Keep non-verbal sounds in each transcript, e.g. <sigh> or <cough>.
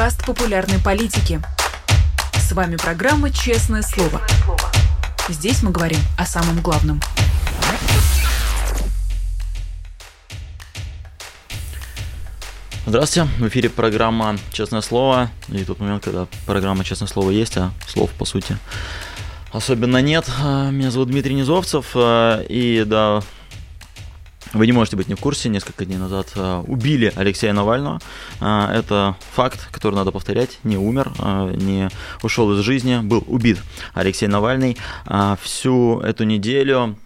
подкаст популярной политики. С вами программа «Честное слово». Здесь мы говорим о самом главном. Здравствуйте, в эфире программа «Честное слово». И тот момент, когда программа «Честное слово» есть, а слов, по сути, особенно нет. Меня зовут Дмитрий Низовцев, и да, вы не можете быть не в курсе, несколько дней назад э, убили Алексея Навального. Э, это факт, который надо повторять. Не умер, э, не ушел из жизни, был убит Алексей Навальный. Всю эту неделю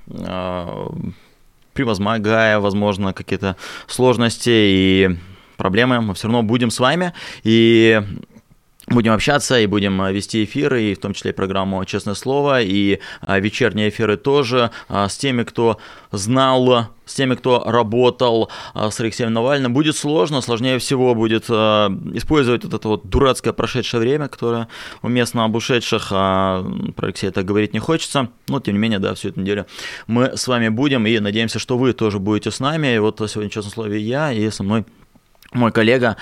превозмогая, возможно, какие-то сложности и проблемы, мы все равно будем с вами. И Будем общаться и будем э, вести эфиры, и в том числе и программу «Честное слово», и э, вечерние эфиры тоже э, с теми, кто знал, с теми, кто работал с Алексеем Навальным. Будет сложно, сложнее всего будет использовать вот это вот дурацкое прошедшее время, которое уместно об ушедших, а про Алексея так говорить не хочется, но тем не менее, да, всю эту неделю мы с вами будем, и надеемся, что вы тоже будете с нами. И вот сегодня, честное слово, я, и со мной мой коллега,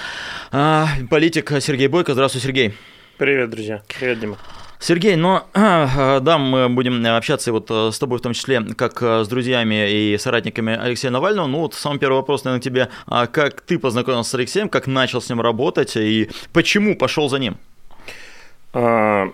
а, политик Сергей Бойко. Здравствуй, Сергей. Привет, друзья. Привет, Дима. Сергей, ну да, мы будем общаться вот э, с тобой в том числе, как э, с друзьями и соратниками Алексея Навального. Ну вот самый первый вопрос, наверное, тебе. А как ты познакомился с Алексеем, как начал с ним работать и почему пошел за ним? А,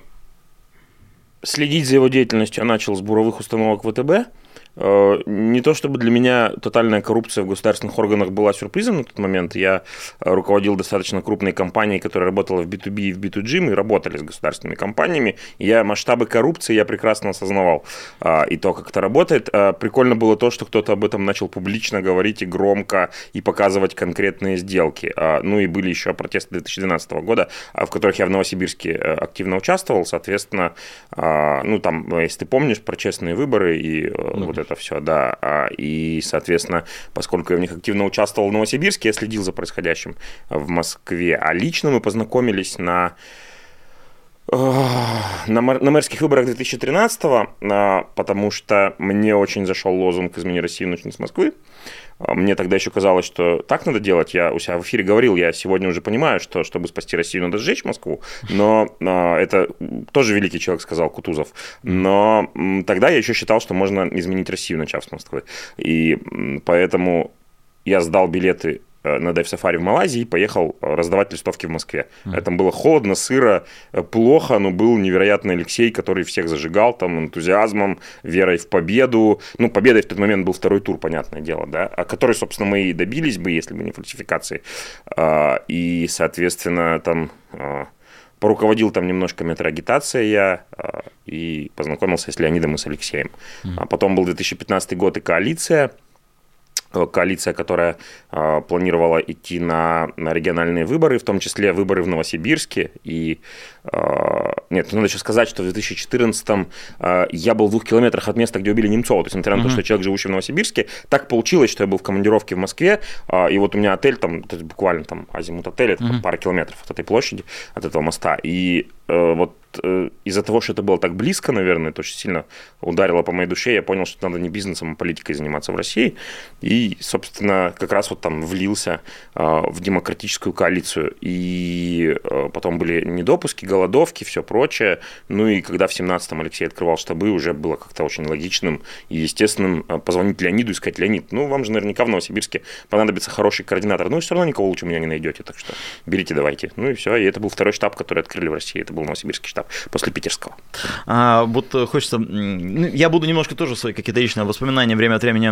следить за его деятельностью я начал с буровых установок ВТБ. Э, не то чтобы для меня тотальная коррупция в государственных органах была сюрпризом на тот момент. Я э, руководил достаточно крупной компанией, которая работала в B2B и в B2G. Мы работали с государственными компаниями. Я масштабы коррупции я прекрасно осознавал. А, и то, как это работает. Прикольно было то, что кто-то об этом начал публично говорить и громко, и показывать конкретные сделки. Ну и были еще протесты 2012 года, в которых я в Новосибирске э, активно участвовал. Соответственно, ну там, если ты помнишь, про честные выборы и ну, вот это это все, да. А, и, соответственно, поскольку я в них активно участвовал в Новосибирске, я следил за происходящим в Москве. А лично мы познакомились на на, на мэрских выборах 2013-го, а, потому что мне очень зашел лозунг «Измени Россию, начни с Москвы». А, мне тогда еще казалось, что так надо делать. Я у себя в эфире говорил, я сегодня уже понимаю, что чтобы спасти Россию, надо сжечь Москву. Но а, это тоже великий человек сказал Кутузов. Но тогда я еще считал, что можно изменить Россию, начав с Москвы. И поэтому я сдал билеты на Дайв Сафари в Малайзии и поехал э, раздавать листовки в Москве. Mm. Там было холодно, сыро, э, плохо, но был невероятный Алексей, который всех зажигал там энтузиазмом, верой в победу. Ну, победой в тот момент был второй тур, понятное дело, да, о которой, собственно, мы и добились бы, если бы не фальсификации. А, и, соответственно, там а, поруководил там немножко метроагитация я а, и познакомился с Леонидом и с Алексеем. Mm. А потом был 2015 год и коалиция – Э, коалиция, которая э, планировала идти на, на региональные выборы, в том числе выборы в Новосибирске. И э, нет, надо еще сказать, что в 2014 э, я был в двух километрах от места, где убили Немцова. То есть, несмотря на то, что человек, живущий в Новосибирске, так получилось, что я был в командировке в Москве, э, и вот у меня отель там, то есть буквально там азимут отель, это пара километров от этой площади, от этого моста. И э, вот э, из-за того, что это было так близко, наверное, это очень сильно ударило по моей душе, я понял, что надо не бизнесом, а политикой заниматься в России. И собственно, как раз вот там влился а, в демократическую коалицию. И а, потом были недопуски, голодовки, все прочее. Ну и когда в 17-м Алексей открывал штабы, уже было как-то очень логичным и естественным позвонить Леониду и сказать, Леонид, ну вам же наверняка в Новосибирске понадобится хороший координатор. Ну и все равно никого лучше меня не найдете, так что берите, давайте. Ну и все. И это был второй штаб, который открыли в России. Это был Новосибирский штаб после питерского. А, вот хочется... Ну, я буду немножко тоже свои какие-то личные воспоминания время от времени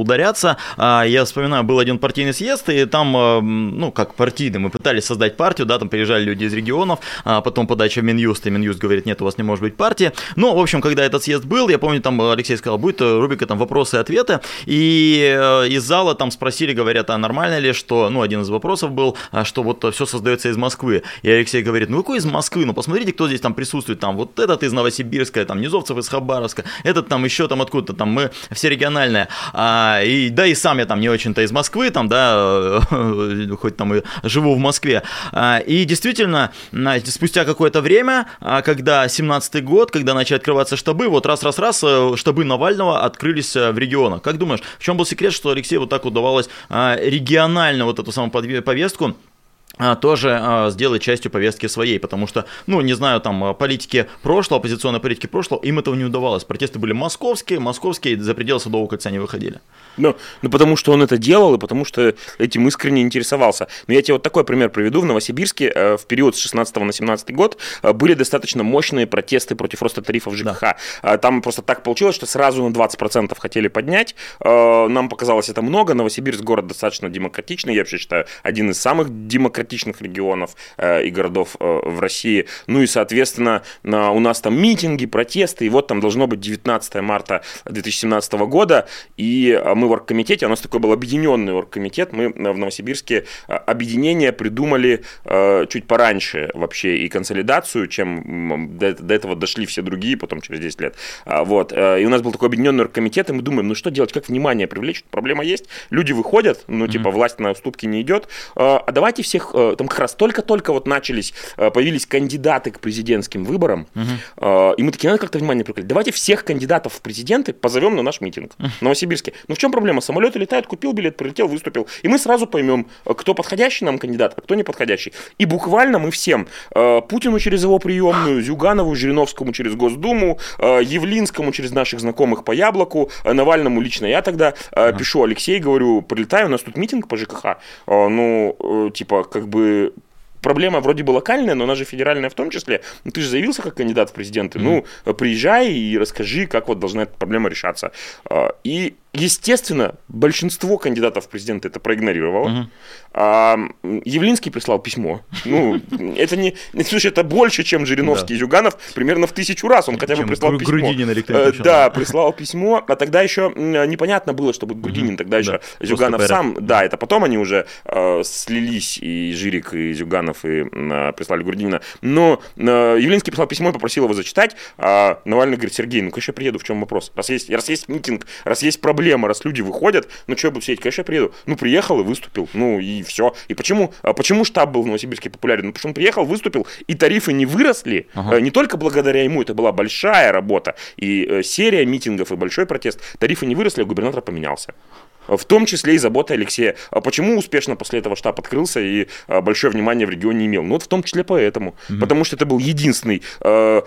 ударяться. А, я вспоминаю, был один партийный съезд, и там, а, ну, как партийный, мы пытались создать партию, да, там приезжали люди из регионов, а потом подача в Минюст, и Минюст говорит, нет, у вас не может быть партии. Ну, в общем, когда этот съезд был, я помню, там Алексей сказал, будет рубрика там вопросы и ответы, и э, из зала там спросили, говорят, а нормально ли, что, ну, один из вопросов был, а что вот все создается из Москвы. И Алексей говорит, ну, какой из Москвы? Ну, посмотрите, кто здесь там присутствует, там, вот этот из Новосибирска, там, Низовцев из Хабаровска, этот там еще там откуда-то, там, мы все региональные. А, и, да, и сам я там не очень-то из Москвы, там, да, <laughs> хоть там и живу в Москве. А, и действительно, спустя какое-то время, а, когда 17-й год, когда начали открываться штабы, вот раз-раз-раз э, штабы Навального открылись э, в регионах. Как думаешь, в чем был секрет, что Алексею вот так удавалось а, регионально вот эту самую повестку тоже а, сделать частью повестки своей, потому что, ну, не знаю, там, а, политики прошлого, оппозиционной политики прошлого, им этого не удавалось. Протесты были московские, московские, за пределы Садового кольца не выходили. Ну, ну, потому что он это делал, и потому что этим искренне интересовался. Но я тебе вот такой пример приведу. В Новосибирске э, в период с 16 на 17 год э, были достаточно мощные протесты против роста тарифов ЖКХ. Да. Э, там просто так получилось, что сразу на 20% хотели поднять. Нам показалось это много. Новосибирск город достаточно демократичный. Я вообще считаю, один из самых демократичных регионов и городов в России. Ну и, соответственно, у нас там митинги, протесты. И вот там должно быть 19 марта 2017 года. И мы мы в оргкомитете, у нас такой был объединенный оргкомитет, мы в Новосибирске э, объединение придумали э, чуть пораньше вообще и консолидацию, чем до, до этого дошли все другие, потом через 10 лет. А, вот. Э, и у нас был такой объединенный оргкомитет, и мы думаем, ну что делать, как внимание привлечь, проблема есть, люди выходят, ну типа власть на уступки не идет, а давайте всех, там как раз только-только вот начались, появились кандидаты к президентским выборам, mm-hmm. и мы такие, надо как-то внимание привлекать, давайте всех кандидатов в президенты позовем на наш митинг в Новосибирске. Ну в чем проблема? Самолеты летают, купил билет, прилетел, выступил. И мы сразу поймем, кто подходящий нам кандидат, а кто неподходящий. И буквально мы всем, э, Путину через его приемную, Зюганову, Жириновскому через Госдуму, э, Явлинскому через наших знакомых по Яблоку, э, Навальному лично я тогда пишу, Алексей, говорю, прилетаю, у нас тут митинг по ЖКХ. Ну, типа, как бы проблема вроде бы локальная, но она же федеральная в том числе. Ну, ты же заявился как кандидат в президенты. Mm-hmm. Ну, приезжай и расскажи, как вот должна эта проблема решаться. И Естественно, большинство кандидатов в президенты это проигнорировало. Угу. А, Явлинский прислал письмо. Ну, <laughs> это не, слушай, это больше, чем Жириновский и Зюганов, примерно в тысячу раз он хотя бы прислал письмо. Грудинин э, Да, прислал письмо, а тогда еще непонятно было, чтобы Грудинин, тогда еще. Зюганов сам, да, это потом они уже э, слились, и Жирик, и Зюганов, и э, прислали Грудинина. Но э, Явлинский прислал письмо и попросил его зачитать, а Навальный говорит, Сергей, ну, конечно, я приеду, в чем вопрос? Раз есть, раз есть митинг, раз есть проблемы, проблема, раз люди выходят, ну что я буду сидеть, конечно, я приеду. Ну, приехал и выступил, ну и все. И почему, а почему штаб был в Новосибирске популярен? Ну, потому что он приехал, выступил, и тарифы не выросли, ага. Э, не только благодаря ему, это была большая работа, и э, серия митингов, и большой протест, тарифы не выросли, а губернатор поменялся. В том числе и забота Алексея. А почему успешно после этого штаб открылся и а, большое внимание в регионе имел? Ну вот в том числе поэтому. Угу. Потому что это был единственный э,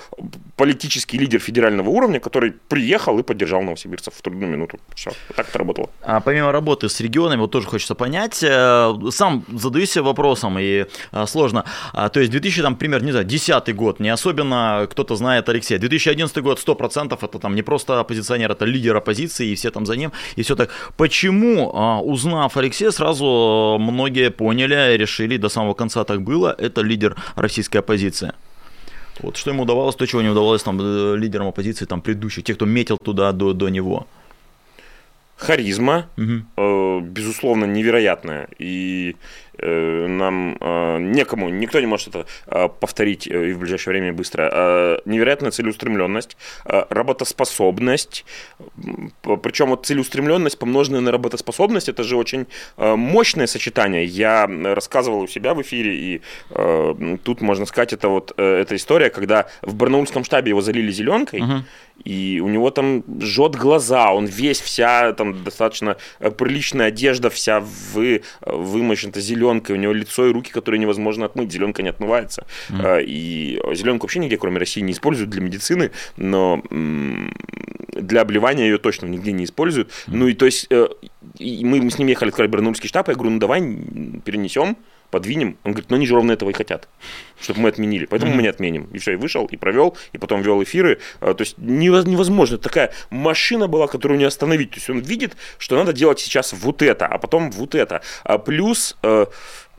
политический лидер федерального уровня, который приехал и поддержал новосибирцев в трудную минуту. Все, вот так это работало. А помимо работы с регионами, вот тоже хочется понять, э, сам задаюсь вопросом, и э, сложно. А, то есть 2000, там, пример, не знаю, 10 год, не особенно кто-то знает Алексея. 2011 год 100% это там не просто оппозиционер, это лидер оппозиции, и все там за ним, и все так. Почему почему, а, узнав Алексея, сразу многие поняли, решили, до самого конца так было, это лидер российской оппозиции? Вот что ему удавалось, то, чего не удавалось там э, лидерам оппозиции, там предыдущих, тех, кто метил туда до, до него. Харизма, угу. э, безусловно, невероятная. И нам э, некому, никто не может это э, повторить и в ближайшее время быстро. Невероятная целеустремленность, работоспособность, причем вот целеустремленность, помноженная на работоспособность, это же очень мощное сочетание. Я рассказывал у себя в эфире, и тут можно сказать, это вот эта история, когда в барнаульском штабе его залили зеленкой, uh-huh. и у него там жжет глаза, он весь, вся там достаточно приличная одежда, вся вы, вымощена зеленой зеленкой, у него лицо и руки, которые невозможно отмыть, зеленка не отмывается. Mm. И зеленку вообще нигде, кроме России, не используют для медицины, но для обливания ее точно нигде не используют. Mm. Ну и то есть э, мы с ним ехали открывать Барнаульский штаб, я говорю, ну давай перенесем, подвинем. Он говорит, ну они же ровно этого и хотят, чтобы мы отменили. Поэтому mm-hmm. мы не отменим. И все, и вышел, и провел, и потом вел эфиры. А, то есть невозможно. Такая машина была, которую не остановить. То есть он видит, что надо делать сейчас вот это, а потом вот это. А плюс Э,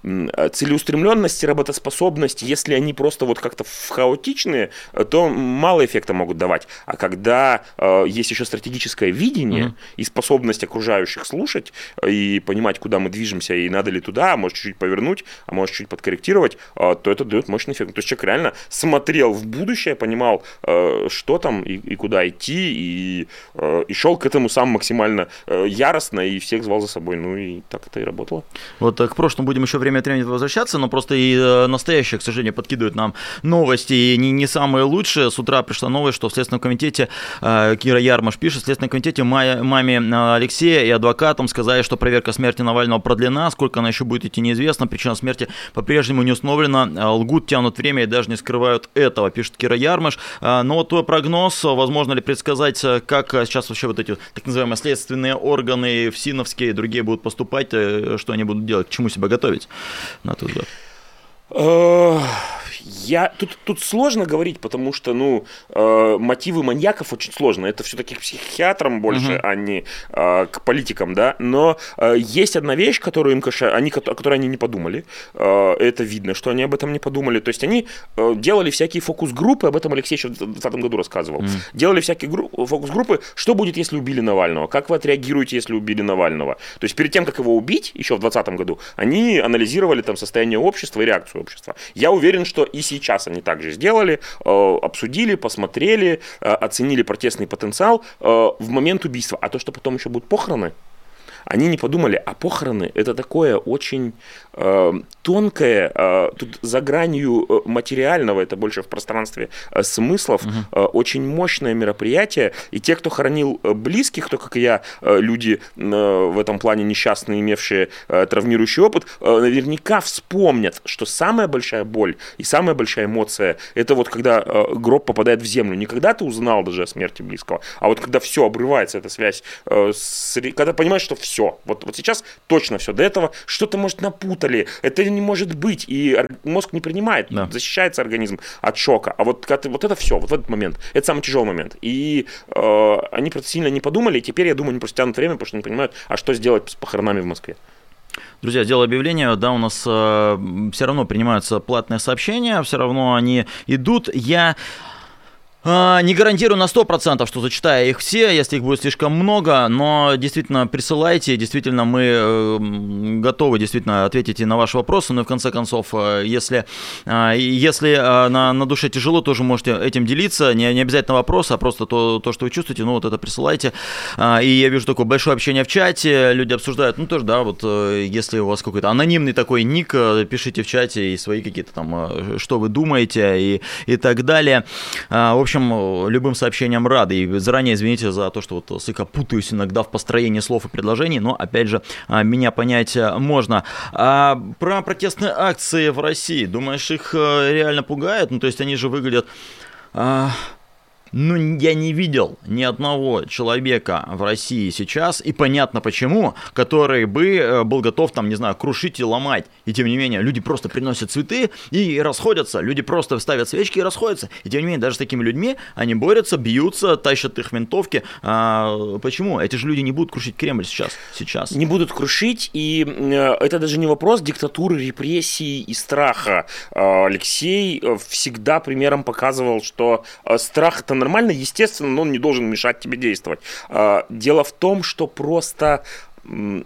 целеустремленность и работоспособность, если они просто вот как-то хаотичные, э, то мало эффекта могут давать. А когда э, есть еще стратегическое видение mm-hmm. и способность окружающих слушать э, и понимать, куда мы движемся и надо ли туда, а может чуть-чуть повернуть, а может чуть подкорректировать, э, то это дает мощный эффект. То есть человек реально смотрел в будущее, понимал, э, что там и, и куда идти, и, э, и шел к этому сам максимально э, яростно и всех звал за собой. Ну и так это и работало. Вот к прошлому будем еще время время от времени возвращаться, но просто и э, настоящее, к сожалению, подкидывают нам новости, и не, не самые лучшие. С утра пришла новость, что в Следственном комитете, э, Кира Ярмаш пишет, в Следственном комитете маме Алексея и адвокатам сказали, что проверка смерти Навального продлена, сколько она еще будет идти, неизвестно, причина смерти по-прежнему не установлена, лгут, тянут время и даже не скрывают этого, пишет Кира Ярмаш. Но вот твой прогноз, возможно ли предсказать, как сейчас вообще вот эти так называемые следственные органы, ФСИНовские и другие будут поступать, что они будут делать, к чему себя готовить, на твой взгляд? Э, я тут, тут сложно говорить, потому что, ну, э, мотивы маньяков очень сложно. Это все-таки к психиатрам больше, uh-huh. а не э, к политикам, да. Но э, есть одна вещь, которую им, конечно, они, о которой они не подумали. Э, это видно, что они об этом не подумали. То есть они э, делали всякие фокус-группы, об этом Алексей еще в 2020 году рассказывал. Uh-huh. Делали всякие гру- фокус-группы, что будет, если убили Навального, как вы отреагируете, если убили Навального. То есть перед тем, как его убить, еще в 2020 году, они анализировали там состояние общества и реакцию общества. Я уверен, что и сейчас они также сделали, э, обсудили, посмотрели, э, оценили протестный потенциал э, в момент убийства. А то, что потом еще будут похороны, они не подумали, а похороны это такое очень э, тонкое, э, тут за гранью э, материального, это больше в пространстве э, смыслов, угу. э, очень мощное мероприятие. И те, кто хоронил э, близких, кто, как и я, э, люди э, в этом плане несчастные, имевшие э, травмирующий опыт, э, наверняка вспомнят, что самая большая боль и самая большая эмоция это вот когда э, гроб попадает в землю. Не когда ты узнал даже о смерти близкого, а вот когда все обрывается, эта связь, э, с, когда понимаешь, что все все. Вот, вот сейчас точно все. До этого что-то, может, напутали. Это не может быть. И мозг не принимает. Да. Защищается организм от шока. А вот, когда, вот это все, вот в этот момент. Это самый тяжелый момент. И э, они просто сильно не подумали. И теперь, я думаю, они просто тянут время, потому что не понимают, а что сделать с похоронами в Москве. Друзья, сделаю объявление, да, у нас э, все равно принимаются платные сообщения, все равно они идут. Я не гарантирую на 100%, что зачитаю их все, если их будет слишком много, но действительно присылайте, действительно мы э, готовы действительно ответить и на ваши вопросы, но в конце концов, э, если, э, если на, на душе тяжело, тоже можете этим делиться, не, не обязательно вопрос, а просто то, то, что вы чувствуете, ну вот это присылайте. И я вижу такое большое общение в чате, люди обсуждают, ну тоже, да, вот если у вас какой-то анонимный такой ник, пишите в чате и свои какие-то там, что вы думаете и, и так далее. В общем, общем, любым сообщениям рады. И заранее извините за то, что вот слегка путаюсь иногда в построении слов и предложений, но, опять же, а, меня понять а, можно. А про протестные акции в России, думаешь, их э, реально пугает? Ну, то есть они же выглядят... А, ну, я не видел ни одного человека в России сейчас, и понятно почему, который бы э, был готов, там, не знаю, крушить и ломать. И тем не менее, люди просто приносят цветы и расходятся. Люди просто ставят свечки и расходятся. И тем не менее, даже с такими людьми они борются, бьются, тащат их винтовки. А, почему? Эти же люди не будут крушить Кремль сейчас. сейчас. Не будут крушить, и э, это даже не вопрос диктатуры, репрессий и страха. А, Алексей э, всегда примером показывал, что страх это нормально, естественно, но он не должен мешать тебе действовать. А, дело в том, что просто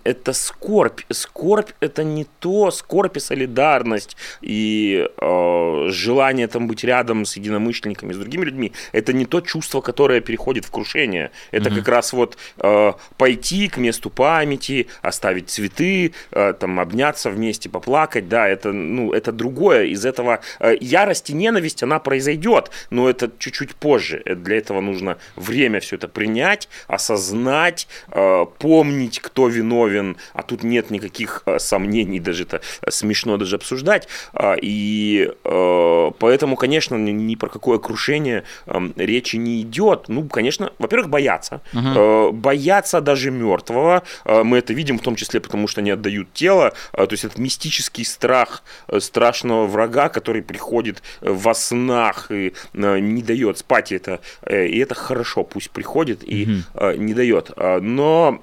это скорбь. Скорбь это не то, скорбь и солидарность, и э, желание там быть рядом с единомышленниками, с другими людьми, это не то чувство, которое переходит в крушение. Это угу. как раз вот э, пойти к месту памяти, оставить цветы, э, там обняться вместе, поплакать, да, это, ну, это другое. Из этого э, ярость и ненависть, она произойдет, но это чуть-чуть позже. Для этого нужно время все это принять, осознать, э, помнить, кто виновен, а тут нет никаких э, сомнений, даже это смешно даже обсуждать. А, и э, поэтому, конечно, ни про какое крушение эм, речи не идет. Ну, конечно, во-первых, боятся. Угу. Боятся даже мертвого. Мы это видим в том числе потому, что они отдают тело. То есть это мистический страх страшного врага, который приходит во снах и не дает спать. Это, и это хорошо, пусть приходит и угу. не дает. Но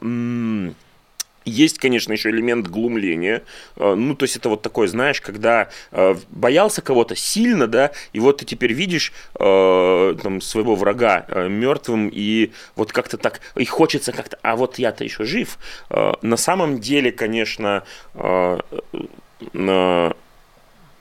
есть, конечно, еще элемент глумления. Э, ну, то есть это вот такое, знаешь, когда э, боялся кого-то сильно, да, и вот ты теперь видишь э, там, своего врага мертвым, и вот как-то так, и хочется как-то, а вот я-то еще жив. На самом деле, конечно,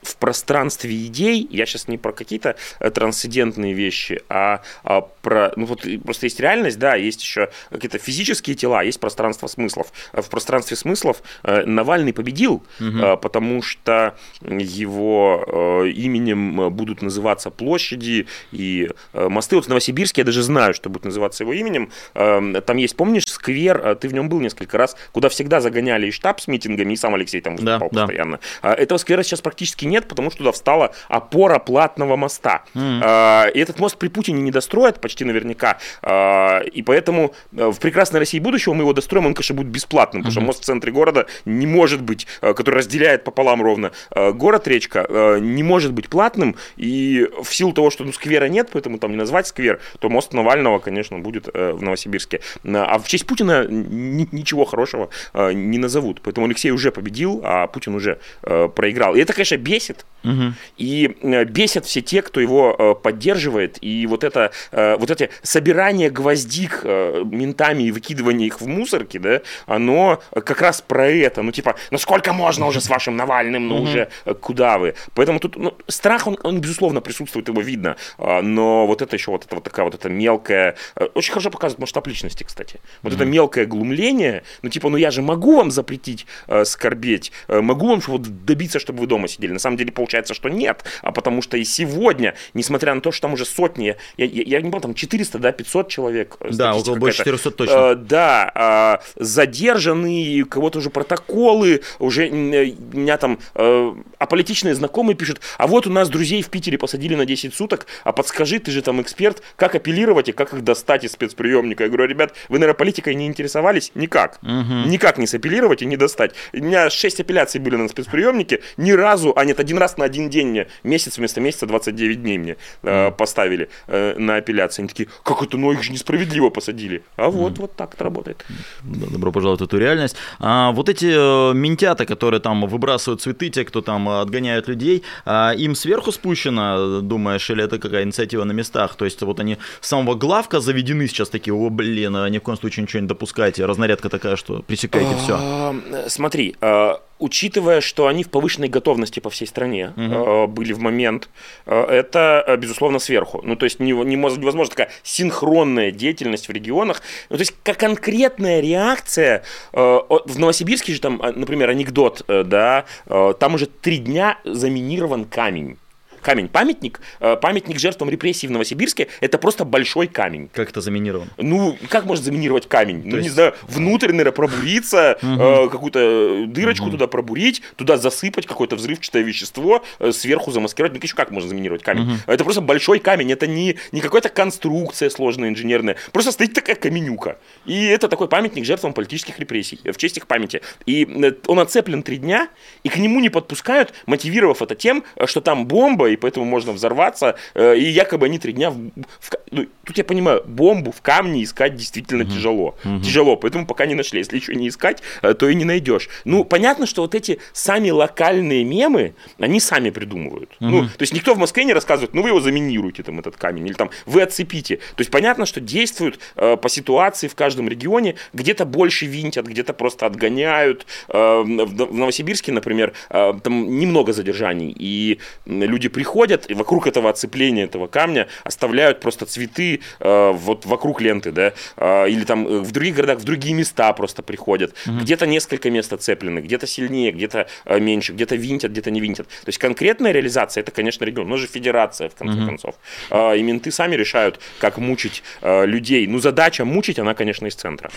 в пространстве идей, я сейчас не про какие-то э, трансцендентные вещи, а, а про, ну вот просто есть реальность, да, есть еще какие-то физические тела, есть пространство смыслов. В пространстве смыслов Навальный победил, угу. потому что его именем будут называться площади и мосты. Вот в Новосибирске я даже знаю, что будет называться его именем. Там есть, помнишь, сквер, ты в нем был несколько раз, куда всегда загоняли и штаб с митингами, и сам Алексей там выступал да, постоянно. Да. Этого сквера сейчас практически нет, потому что туда встала опора платного моста. Mm. И этот мост при Путине не достроят почти наверняка. А, и поэтому э, в прекрасной России будущего мы его достроим, он, конечно, будет бесплатным, потому mm-hmm. что мост в центре города не может быть, э, который разделяет пополам ровно э, город-речка, не может быть платным. И в силу того, что ну, сквера нет, поэтому там не назвать сквер, то мост Навального, конечно, будет в Новосибирске. А в честь Путина ничего хорошего не назовут. Поэтому Алексей уже победил, а Путин уже проиграл. И это, конечно, бесит. Угу. И бесят все те, кто его поддерживает. И вот это, вот эти собирание гвоздик ментами и выкидывание их в мусорки, да, оно как раз про это. Ну, типа, ну сколько можно уже с вашим Навальным, ну уже куда вы? Поэтому тут ну, страх, он, он, безусловно, присутствует, его видно. Но вот это еще вот это вот такая вот эта мелкая... Очень хорошо показывает масштаб личности, кстати. Вот это мелкое глумление, ну, типа, ну я же могу вам запретить скорбеть, могу вам вот добиться, чтобы вы дома сидели. На самом деле получается, что нет. А потому что и сегодня, несмотря на то, что там уже сотни, я, я, я не помню, там 400, да, 500 человек. Э, да, около больше 400 точно. Э, да, э, задержаны, у кого-то уже протоколы, уже э, меня там э, аполитичные знакомые пишут, а вот у нас друзей в Питере посадили на 10 суток, а подскажи, ты же там эксперт, как апеллировать и как их достать из спецприемника. Я говорю, ребят, вы, наверное, политикой не интересовались? Никак. Угу. Никак не сапеллировать и не достать. У меня 6 апелляций были на спецприемнике, ни разу, а нет, один раз на один день мне, месяц вместо месяца 29 дней мне э, поставили э, на апелляции. Они такие, как это, ну их же несправедливо посадили. А вот, mm. вот так это работает. Добро пожаловать в эту реальность. А вот эти э, ментята, которые там выбрасывают цветы, те, кто там отгоняют людей, а им сверху спущено, думаешь, или это какая инициатива на местах? То есть вот они с самого главка заведены сейчас такие, о, блин, а ни в коем случае ничего не допускайте, разнарядка такая, что пресекайте все. Смотри, а, учитывая, что они в повышенной готовности по всей стране угу. э, были в момент, э, это, э, безусловно, сверху. Ну, то есть не, не, невозможно такая синхронная деятельность в регионах. Ну, то есть как конкретная реакция, э, в Новосибирске же там, э, например, анекдот, э, да, э, там уже три дня заминирован камень камень. Памятник, э, памятник жертвам репрессий в Новосибирске, это просто большой камень. Как это заминирован? Ну, как можно заминировать камень? То ну, есть... не знаю, внутрь, наверное, пробуриться, угу. какую-то дырочку угу. туда пробурить, туда засыпать какое-то взрывчатое вещество, э, сверху замаскировать. Ну, еще как можно заминировать камень? Угу. Это просто большой камень, это не, не какая-то конструкция сложная инженерная, просто стоит такая каменюка. И это такой памятник жертвам политических репрессий, в честь их памяти. И он оцеплен три дня, и к нему не подпускают, мотивировав это тем, что там бомба, и поэтому можно взорваться. Э, и якобы они три дня... В, в, ну, тут я понимаю, бомбу в камне искать действительно угу. тяжело. Угу. Тяжело, поэтому пока не нашли. Если еще не искать, э, то и не найдешь. Ну, понятно, что вот эти сами локальные мемы, они сами придумывают. Угу. Ну, то есть никто в Москве не рассказывает, ну вы его заминируете, там, этот камень, или там, вы отцепите. То есть понятно, что действуют э, по ситуации в каждом регионе, где-то больше винтят, где-то просто отгоняют. Э, в, в Новосибирске, например, э, там немного задержаний, и люди приходят и вокруг этого оцепления этого камня оставляют просто цветы э, вот вокруг ленты, да, э, или там э, в других городах в другие места просто приходят. Угу. Где-то несколько мест оцеплены, где-то сильнее, где-то э, меньше, где-то винтят, где-то не винтят. То есть конкретная реализация это, конечно, регион, но же федерация в конце угу. концов. Э, и менты сами решают, как мучить э, людей. Ну задача мучить, она, конечно, из центра.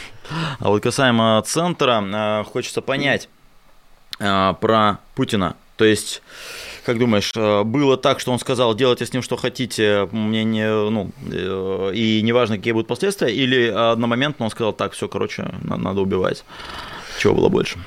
А вот касаемо центра, э, хочется понять э, про Путина. То есть как думаешь, э, было так, что он сказал, делайте с ним что хотите, мне не, ну, э, и неважно, какие будут последствия, или одномоментно он сказал, так, все, короче, надо убивать. Чего было больше?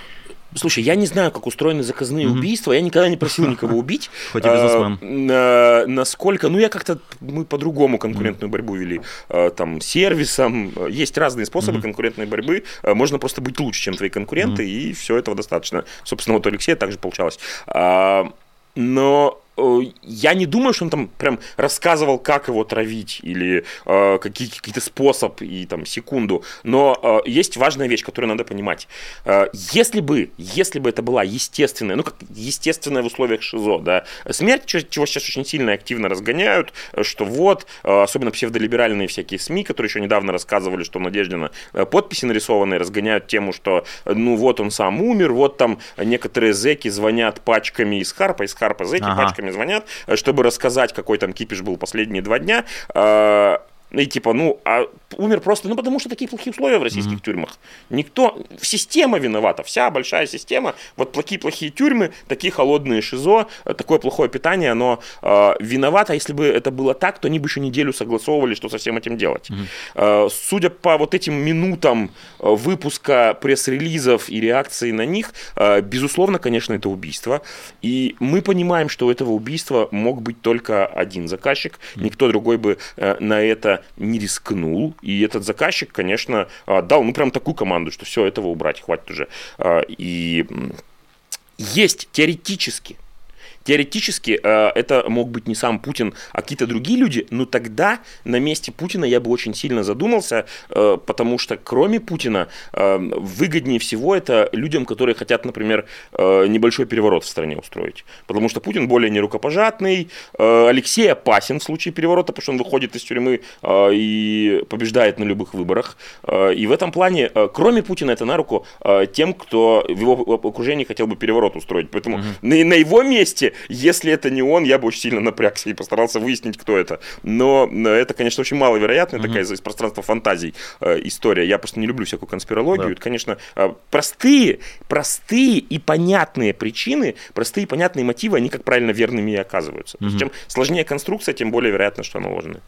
Слушай, я не знаю, как устроены заказные mm-hmm. убийства. Я никогда не просил никого убить. <laughs> Хоть и бизнесмен. А, насколько, ну я как-то мы по-другому конкурентную борьбу вели. А, там сервисом есть разные способы mm-hmm. конкурентной борьбы. А, можно просто быть лучше, чем твои конкуренты, mm-hmm. и все этого достаточно. Собственно, вот у Алексея также получалось. А, но я не думаю, что он там прям рассказывал, как его травить или э, какие, какие-то способ и там секунду. Но э, есть важная вещь, которую надо понимать. Э, если бы, если бы это была естественная, ну как естественная в условиях ШИЗО, да, смерть, чего сейчас очень сильно и активно разгоняют, что вот, э, особенно псевдолиберальные всякие СМИ, которые еще недавно рассказывали, что Надеждина э, подписи нарисованные разгоняют тему, что ну вот он сам умер, вот там некоторые зеки звонят пачками из Харпа, из Харпа зеки ага. пачками звонят, э, чтобы рассказать, какой там кипиш был последние два дня. Э, и типа, ну, а умер просто, ну, потому что такие плохие условия в российских mm-hmm. тюрьмах. Никто, система виновата, вся большая система. Вот плохие-плохие тюрьмы, такие холодные ШИЗО, э, такое плохое питание, оно э, виновато. Если бы это было так, то они бы еще неделю согласовывали, что со всем этим делать. Mm-hmm. Э, судя по вот этим минутам э, выпуска пресс-релизов и реакции на них, э, безусловно, конечно, это убийство. И мы понимаем, что у этого убийства мог быть только один заказчик. Mm-hmm. Никто другой бы э, на это не рискнул. И этот заказчик, конечно, а, дал ну прям такую команду, что все, этого убрать, хватит уже. А, и есть теоретически Теоретически э, это мог быть не сам Путин, а какие-то другие люди, но тогда на месте Путина я бы очень сильно задумался, э, потому что кроме Путина э, выгоднее всего это людям, которые хотят, например, небольшой переворот в стране устроить. Потому что Путин более нерукопожатный, Алексей опасен в случае переворота, потому что он выходит из тюрьмы и побеждает на любых выборах. И в этом плане, кроме Путина, это на руку тем, кто в его окружении хотел бы переворот устроить. Поэтому угу. на, на его месте если это не он, я бы очень сильно напрягся и постарался выяснить, кто это. Но это, конечно, очень маловероятная mm-hmm. такая из пространства фантазий э, история. Я просто не люблю всякую конспирологию. Да. Это, конечно, э, простые, простые и понятные причины, простые и понятные мотивы, они, как правильно, верными и оказываются. Mm-hmm. чем сложнее конструкция, тем более вероятно, что она ложная.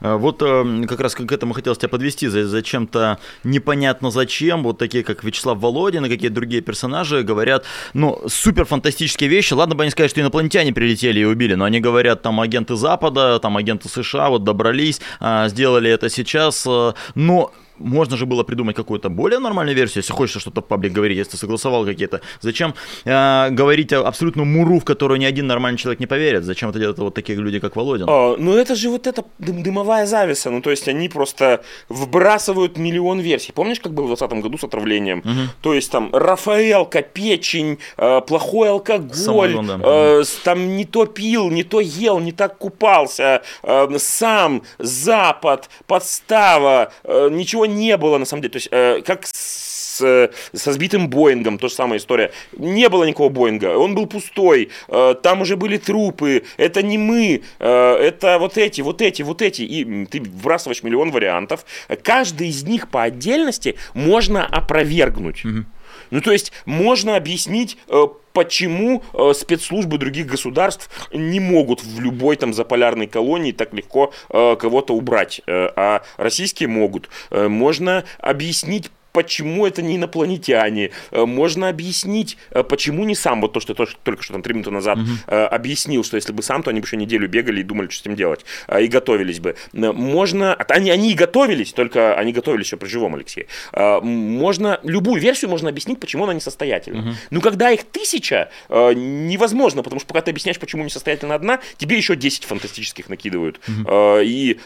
Э, вот э, как раз к этому хотелось тебя подвести, зачем-то непонятно зачем, вот такие как Вячеслав Володин и какие-то другие персонажи говорят, ну, супер фантастические вещи, ладно бы они сказали, что инопланетяне прилетели и убили, но они говорят, там агенты Запада, там агенты США вот добрались, а, сделали это сейчас, э, но можно же было придумать какую-то более нормальную версию, если хочешь что-то в паблик говорить, если ты согласовал какие-то. Зачем э, говорить абсолютно муру, в которую ни один нормальный человек не поверит? Зачем это делают вот такие люди, как Володин? А, ну это же вот эта дым дымовая зависа, ну то есть они просто вбрасывают миллион версий. Помнишь, как было в 2020 году с отравлением? Угу. То есть там Рафаэлка, печень, э, плохой алкоголь, Самогон, да. э, там не то пил, не то ел, не так купался, э, сам, Запад, подстава, э, ничего не было на самом деле. То есть, э, как с, со сбитым Боингом, то же самая история. Не было никакого Боинга, он был пустой, э, там уже были трупы, это не мы, э, это вот эти, вот эти, вот эти. И ты вбрасываешь миллион вариантов. Каждый из них по отдельности можно опровергнуть. Угу. Ну, то есть, можно объяснить, э, почему э, спецслужбы других государств не могут в любой там заполярной колонии так легко э, кого-то убрать, а российские могут. Можно объяснить почему это не инопланетяне. Э, можно объяснить, э, почему не сам, вот то, что ты только что там три минуты назад угу. объяснил, что если бы сам, то они бы еще неделю бегали и думали, что с этим делать, и готовились бы. Можно, они, они и готовились, только они готовились еще при живом Алексее. Можно, любую версию можно объяснить, почему она несостоятельна. Угу. Но когда их тысяча, невозможно, потому что пока ты объясняешь, почему несостоятельна одна, тебе еще 10 фантастических накидывают. Угу. И,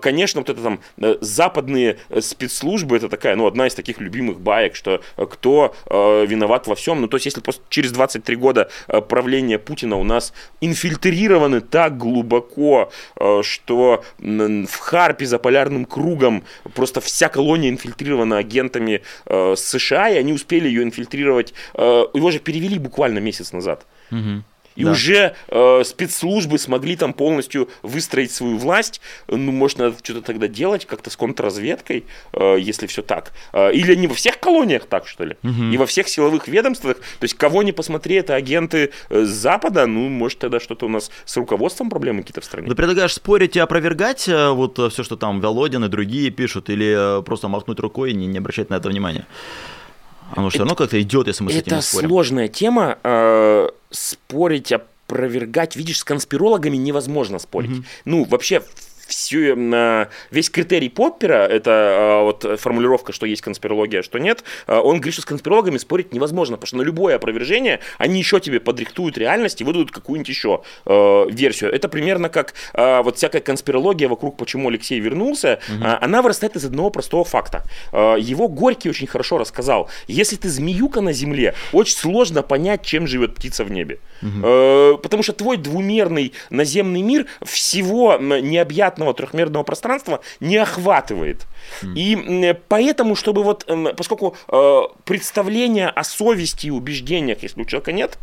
конечно, вот это там западные спецслужбы, это такая, ну, одна из таких таких любимых баек, что э, кто э, виноват во всем. Ну, то есть, если после, через 23 года э, правления Путина у нас инфильтрированы так глубоко, что в Харпе за полярным кругом просто вся колония инфильтрирована агентами США, и они успели ее инфильтрировать. Его же перевели буквально месяц назад. Угу. И да. уже э, спецслужбы смогли там полностью выстроить свою власть. Ну, может, надо что-то тогда делать как-то с контрразведкой, э, если все так. Э, или не во всех колониях так, что ли? Угу. И во всех силовых ведомствах. То есть, кого не посмотри, это агенты э, с Запада. Ну, может, тогда что-то у нас с руководством проблемы какие-то в стране. Ты предлагаешь спорить и опровергать э, вот э, все, что там Володин и другие пишут, или просто махнуть рукой и не, не обращать на это внимания? Оно все равно как-то идет, если мы с этим спорим. Это сложная тема. Э, спорить, опровергать. Видишь, с конспирологами невозможно спорить. Угу. Ну, вообще все, э, весь критерий Поппера, это э, вот формулировка, что есть конспирология, а что нет, э, он говорит, что с конспирологами спорить невозможно, потому что на любое опровержение они еще тебе подрихтуют реальность и выдадут какую-нибудь еще версию. Это примерно как вот всякая конспирология вокруг, почему Алексей вернулся, угу. она вырастает из одного простого факта. Его Горький очень хорошо рассказал. Если ты змеюка на земле, очень сложно понять, чем живет птица в небе. Угу. Потому что твой двумерный наземный мир всего необъятного трехмерного пространства не охватывает. Mm. И поэтому, чтобы вот, поскольку э, представления о совести и убеждениях, если у человека нет,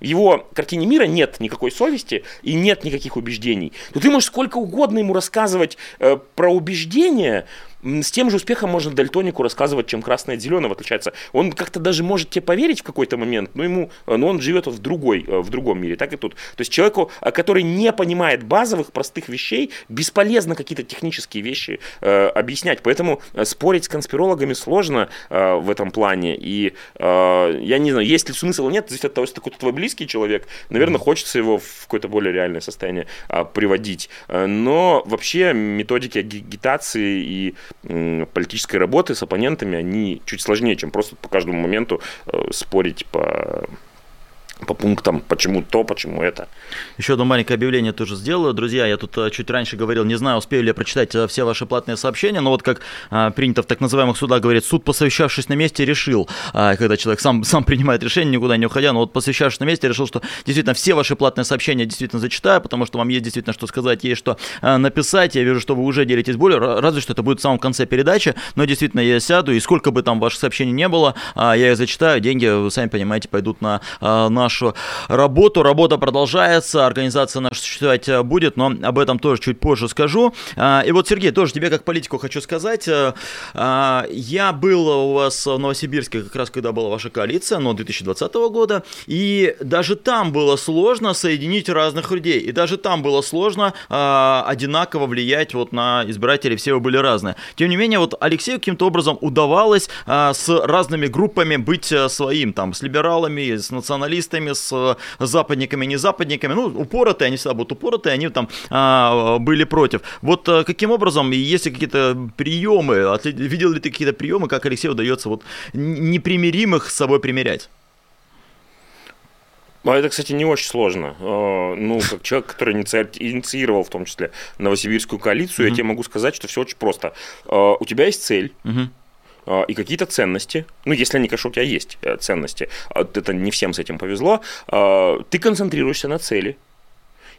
в его картине мира нет никакой совести и нет никаких убеждений, то ты можешь сколько угодно ему рассказывать э, про убеждения, с тем же успехом можно дальтонику рассказывать, чем красное от зеленого отличается. Он как-то даже может тебе поверить в какой-то момент, но ему, но он живет в другой, э, в другом мире, так и тут. То есть человеку, э, который не понимает базовых, простых вещей, бесполезно какие-то технические вещи э, объяснять. Поэтому э, спорить с конспирологами сложно э, в этом плане. И э, я не знаю, есть ли смысл или нет, зависит от того, если какой-то твой близкий человек, наверное, хочется его в какое-то более реальное состояние э, приводить. Но вообще методики агитации и политической работы с оппонентами, они чуть сложнее, чем просто по каждому моменту э, спорить по по пунктам, почему то, почему это. Еще одно маленькое объявление тоже сделаю. Друзья, я тут э, чуть раньше говорил, не знаю, успею ли я прочитать э, все ваши платные сообщения, но вот как а, принято в так называемых судах говорит, суд, посовещавшись на месте, решил, а, когда человек сам, сам принимает решение, никуда не уходя, но вот посовещавшись на месте, решил, что действительно все ваши платные сообщения действительно зачитаю, потому что вам есть действительно что сказать, есть что а, написать. Я вижу, что вы уже делитесь болью, разве что это будет в самом конце передачи, но действительно я сяду, и сколько бы там ваших сообщений не было, а, я их зачитаю, деньги, вы сами понимаете, пойдут на, на нашу работу. Работа продолжается, организация наша существовать э, будет, но об этом тоже чуть позже скажу. А, и вот, Сергей, тоже тебе как политику хочу сказать. Э, я был у вас в Новосибирске как раз, когда была ваша коалиция, но 2020 года, и даже там было сложно соединить разных людей, и даже там было сложно одинаково влиять вот на избирателей, все вы были разные. Тем не менее, вот Алексею каким-то образом удавалось с разными группами быть э, своим, там, с либералами, с националистами, с западниками, не западниками, ну, упоротые, они всегда будут упоротые, они там а, были против. Вот а, каким образом, есть ли какие-то приемы, видел ли ты какие-то приемы, как Алексею удается вот непримиримых с собой примерять? А это, кстати, не очень сложно. А, ну, как человек, который инициировал в том числе Новосибирскую коалицию, mm-hmm. я тебе могу сказать, что все очень просто. У тебя есть цель. Mm-hmm и какие-то ценности, ну, если они, конечно, у тебя есть э, ценности, а это не всем с этим повезло, а, ты концентрируешься на цели,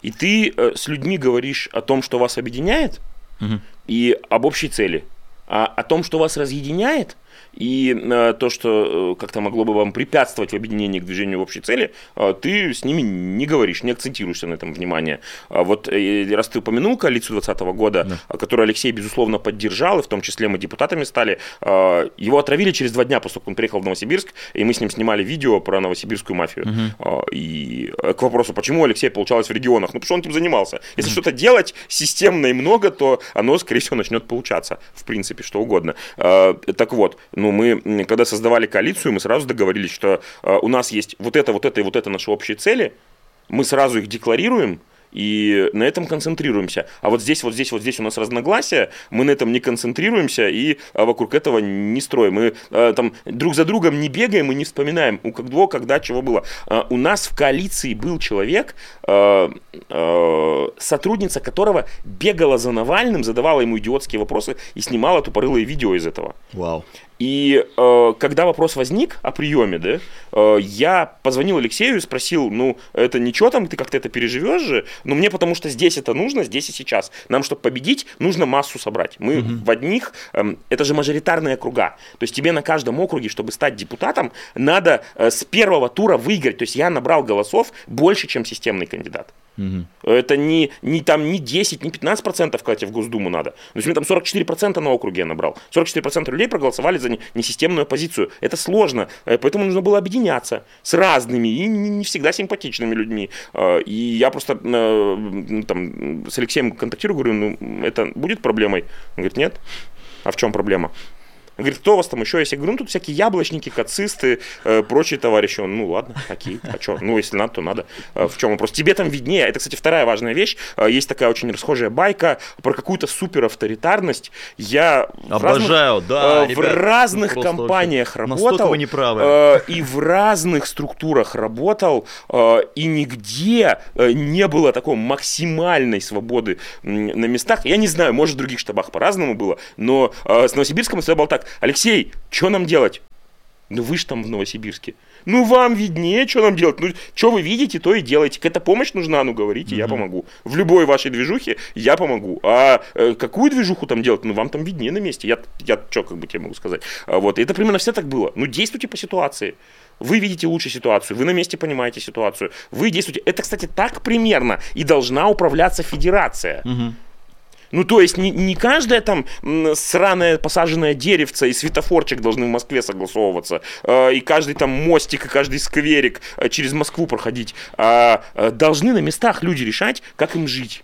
и ты э, с людьми говоришь о том, что вас объединяет, угу. и об общей цели. А о том, что вас разъединяет – и э, то, что э, как-то могло бы вам препятствовать в объединении к движению в общей цели, э, ты с ними не говоришь, не акцентируешься на этом внимание. А вот раз ты упомянул коалицию 2020 года, да. которую Алексей, безусловно, поддержал, и в том числе мы депутатами стали, его отравили через два дня, после того, как он приехал в Новосибирск, и мы с ним снимали видео про новосибирскую мафию. Угу. И к вопросу, почему Алексей получалось в регионах? Ну, потому что он этим занимался. Если угу. что-то делать системно и много, то оно, скорее всего, начнет получаться, в принципе, что угодно. Так вот, ну, ну, мы, когда создавали коалицию, мы сразу договорились, что э, у нас есть вот это, вот это и вот это наши общие цели, мы сразу их декларируем, и на этом концентрируемся. А вот здесь, вот здесь, вот здесь у нас разногласия, мы на этом не концентрируемся и а, вокруг этого не строим. Мы а, там друг за другом не бегаем и не вспоминаем, у кого, когда, чего было. А, у нас в коалиции был человек, сотрудница которого бегала за Навальным, задавала ему идиотские вопросы и снимала тупорылые видео из этого. Вау. И э, когда вопрос возник о приеме, да, э, я позвонил Алексею и спросил, ну, это ничего там, ты как-то это переживешь же? Ну, мне потому что здесь это нужно, здесь и сейчас. Нам, чтобы победить, нужно массу собрать. Мы угу. в одних, э, это же мажоритарные округа. То есть тебе на каждом округе, чтобы стать депутатом, надо э, с первого тура выиграть. То есть я набрал голосов больше, чем системный кандидат. Угу. Это не, не, там, не 10, не 15 процентов, кстати, в Госдуму надо. То есть у меня там 44 процента на округе я набрал. 44 процента людей проголосовали за несистемную оппозицию. Это сложно, э, поэтому нужно было объединяться с разными и не всегда симпатичными людьми. Э, и я просто э, ну, там, с Алексеем контактирую, говорю, ну, это будет проблемой? Он говорит, нет. А в чем проблема? Он говорит, кто у вас там еще есть? Я говорю, ну тут всякие яблочники, кацисты, э, прочие товарищи. Он, ну ладно, окей, а что? Ну если надо, то надо. Э, в чем вопрос? Тебе там виднее. Это, кстати, вторая важная вещь. Э, есть такая очень расхожая байка про какую-то супер авторитарность. Я Обожаю, в разных, да, э, в ребят, разных просто компаниях вообще. Работал. вы не правы. э, и в разных структурах работал, э, и нигде э, не было такой максимальной свободы на местах. Я не знаю, может в других штабах по-разному было, но э, с Новосибирском всегда было так. Алексей, что нам делать? Ну вы ж там в Новосибирске. Ну вам виднее, что нам делать. Ну что вы видите, то и делайте. Какая-то помощь нужна, ну говорите, я помогу. В любой вашей движухе я помогу. А э, какую движуху там делать, ну вам там виднее на месте. Я, я что как бы тебе могу сказать. А, вот, это примерно все так было. Ну действуйте по ситуации. Вы видите лучше ситуацию, вы на месте понимаете ситуацию, вы действуете. Это, кстати, так примерно и должна управляться федерация. Ну, то есть не, не каждое там сраное посаженное деревце и светофорчик должны в Москве согласовываться, э, и каждый там мостик, и каждый скверик э, через Москву проходить. А э, должны на местах люди решать, как им жить.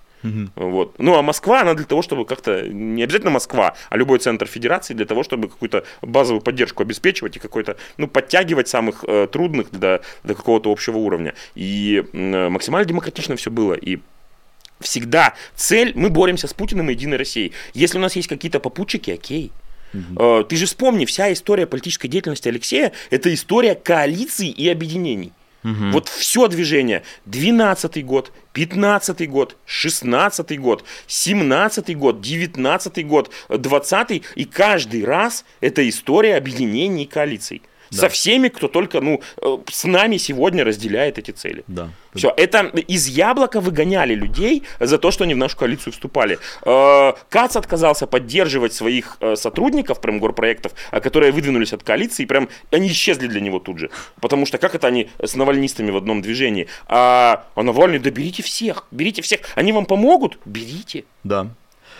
Вот. Ну, а Москва, она для того, чтобы как-то, не обязательно Москва, а любой центр федерации для того, чтобы какую-то базовую поддержку обеспечивать и какой-то, ну, подтягивать самых э, трудных до, до какого-то общего уровня. И м, максимально демократично все было. И всегда цель, мы боремся с Путиным и Единой Россией. Если у нас есть какие-то попутчики, окей. Э, Ты же вспомни, вся история политической деятельности Алексея – это история коалиций и объединений. Вот все движение. 12 год, 15 год, 16 год, 17 год, 19 год, 20 и каждый раз это история объединений и коалиций. Со всеми, кто только, ну, э, с нами сегодня разделяет эти цели. Да. Все, это из яблока выгоняли людей за то, что они в нашу коалицию вступали. Э, Кац отказался поддерживать своих э, сотрудников, прям горпроектов, э, которые выдвинулись от коалиции, прям они исчезли для него тут же. Потому что как это они с навальнистами в одном движении? А, а Навальный, да берите всех, берите всех. Они вам помогут? Берите. Да.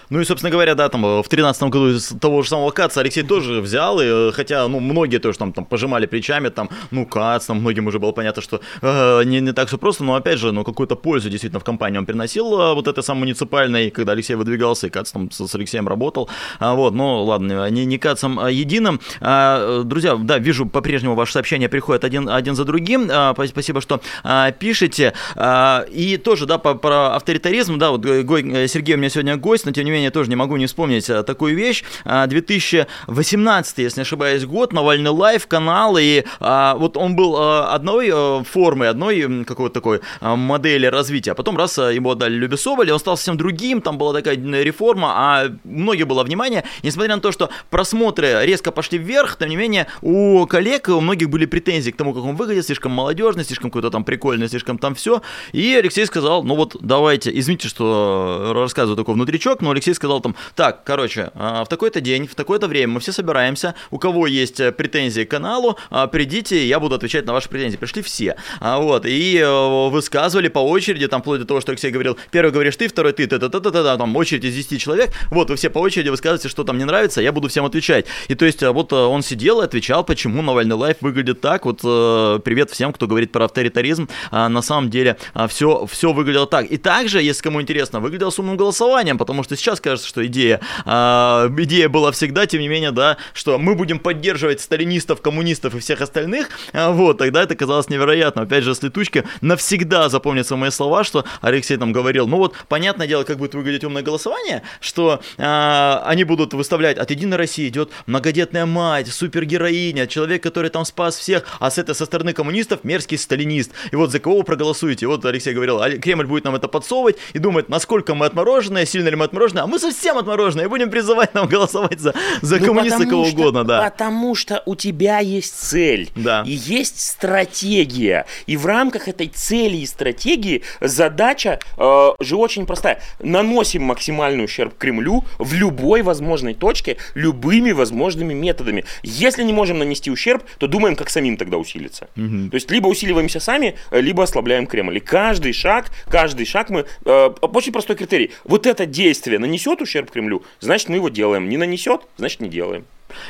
Ну и, собственно говоря, да, там э, в 13 году из того же самого Каца Алексей тоже взял, и, э, хотя, ну, многие тоже там, там пожимали плечами, там, ну, Кац, там, многим уже было понятно, что э, не, не так все просто, но, опять же, ну, какую-то пользу действительно в компании он приносил, э, вот это сам муниципальный, когда Алексей выдвигался, и Кац там с, с Алексеем работал, а, вот, ну, ладно, не, не Кацом а единым. А, друзья, да, вижу, по-прежнему ваши сообщения приходят один, один за другим, а, спасибо, что а, пишете, а, и тоже, да, по, про авторитаризм, да, вот Сергей у меня сегодня гость, но, тем не менее, тоже не могу не вспомнить а, такую вещь. А, 2018, если не ошибаюсь, год, Навальный Live канал, и а, вот он был а, одной а, формы, одной какой-то такой а, модели развития, а потом раз а, ему отдали Соболь, он стал совсем другим, там была такая реформа, а многие было внимание, несмотря на то, что просмотры резко пошли вверх, тем не менее, у коллег, у многих были претензии к тому, как он выглядит, слишком молодежный, слишком какой-то там прикольный, слишком там все, и Алексей сказал, ну вот давайте, извините, что рассказываю такой внутричок, но Алексей сказал там, так, короче, а, в такой-то день, в такое-то время мы все собираемся, у кого есть э, претензии к каналу, а, придите, я буду отвечать на ваши претензии. Пришли все, А, вот, и э, высказывали по очереди, там, вплоть до того, что Алексей говорил, первый говоришь ты, второй ты, та-та-та-та-та, там, очередь из 10 человек, вот, вы все по очереди высказываете, что там не нравится, я буду всем отвечать. И то есть, э, вот он сидел и отвечал, почему Навальный лайф выглядит так, вот, привет всем, кто говорит про авторитаризм, на самом деле все, все выглядело так. И также, если кому интересно, выглядело с умным голосованием, потому что сейчас кажется, что идея, а, идея была всегда, тем не менее, да, что мы будем поддерживать сталинистов, коммунистов и всех остальных, а, вот, тогда это казалось невероятно. Опять же, с летучки навсегда запомнятся мои слова, что Алексей там говорил, ну вот, понятное дело, как будет выглядеть умное голосование, что а, они будут выставлять, от Единой России идет многодетная мать, супергероиня, человек, который там спас всех, а с этой со стороны коммунистов мерзкий сталинист. И вот за кого вы проголосуете? И вот Алексей говорил, «А Кремль будет нам это подсовывать и думает, насколько мы отмороженные, сильно ли мы отмороженные, а мы совсем отмороженные, и будем призывать нам голосовать за, за Ну, коммуниста кого что- угодно, да. Потому что у тебя есть цель. Да. И есть стратегия. И в рамках этой цели и стратегии задача э, же очень простая. Наносим максимальный ущерб Кремлю в любой возможной точке, любыми возможными методами. Если не можем нанести ущерб, то думаем, как самим тогда усилиться. То есть либо усиливаемся сами, э, либо ослабляем Кремль. И каждый шаг, каждый шаг мы... э, очень простой критерий. Вот это действие, нанесет ущерб Кремлю, значит мы его делаем. Не нанесет, значит не делаем.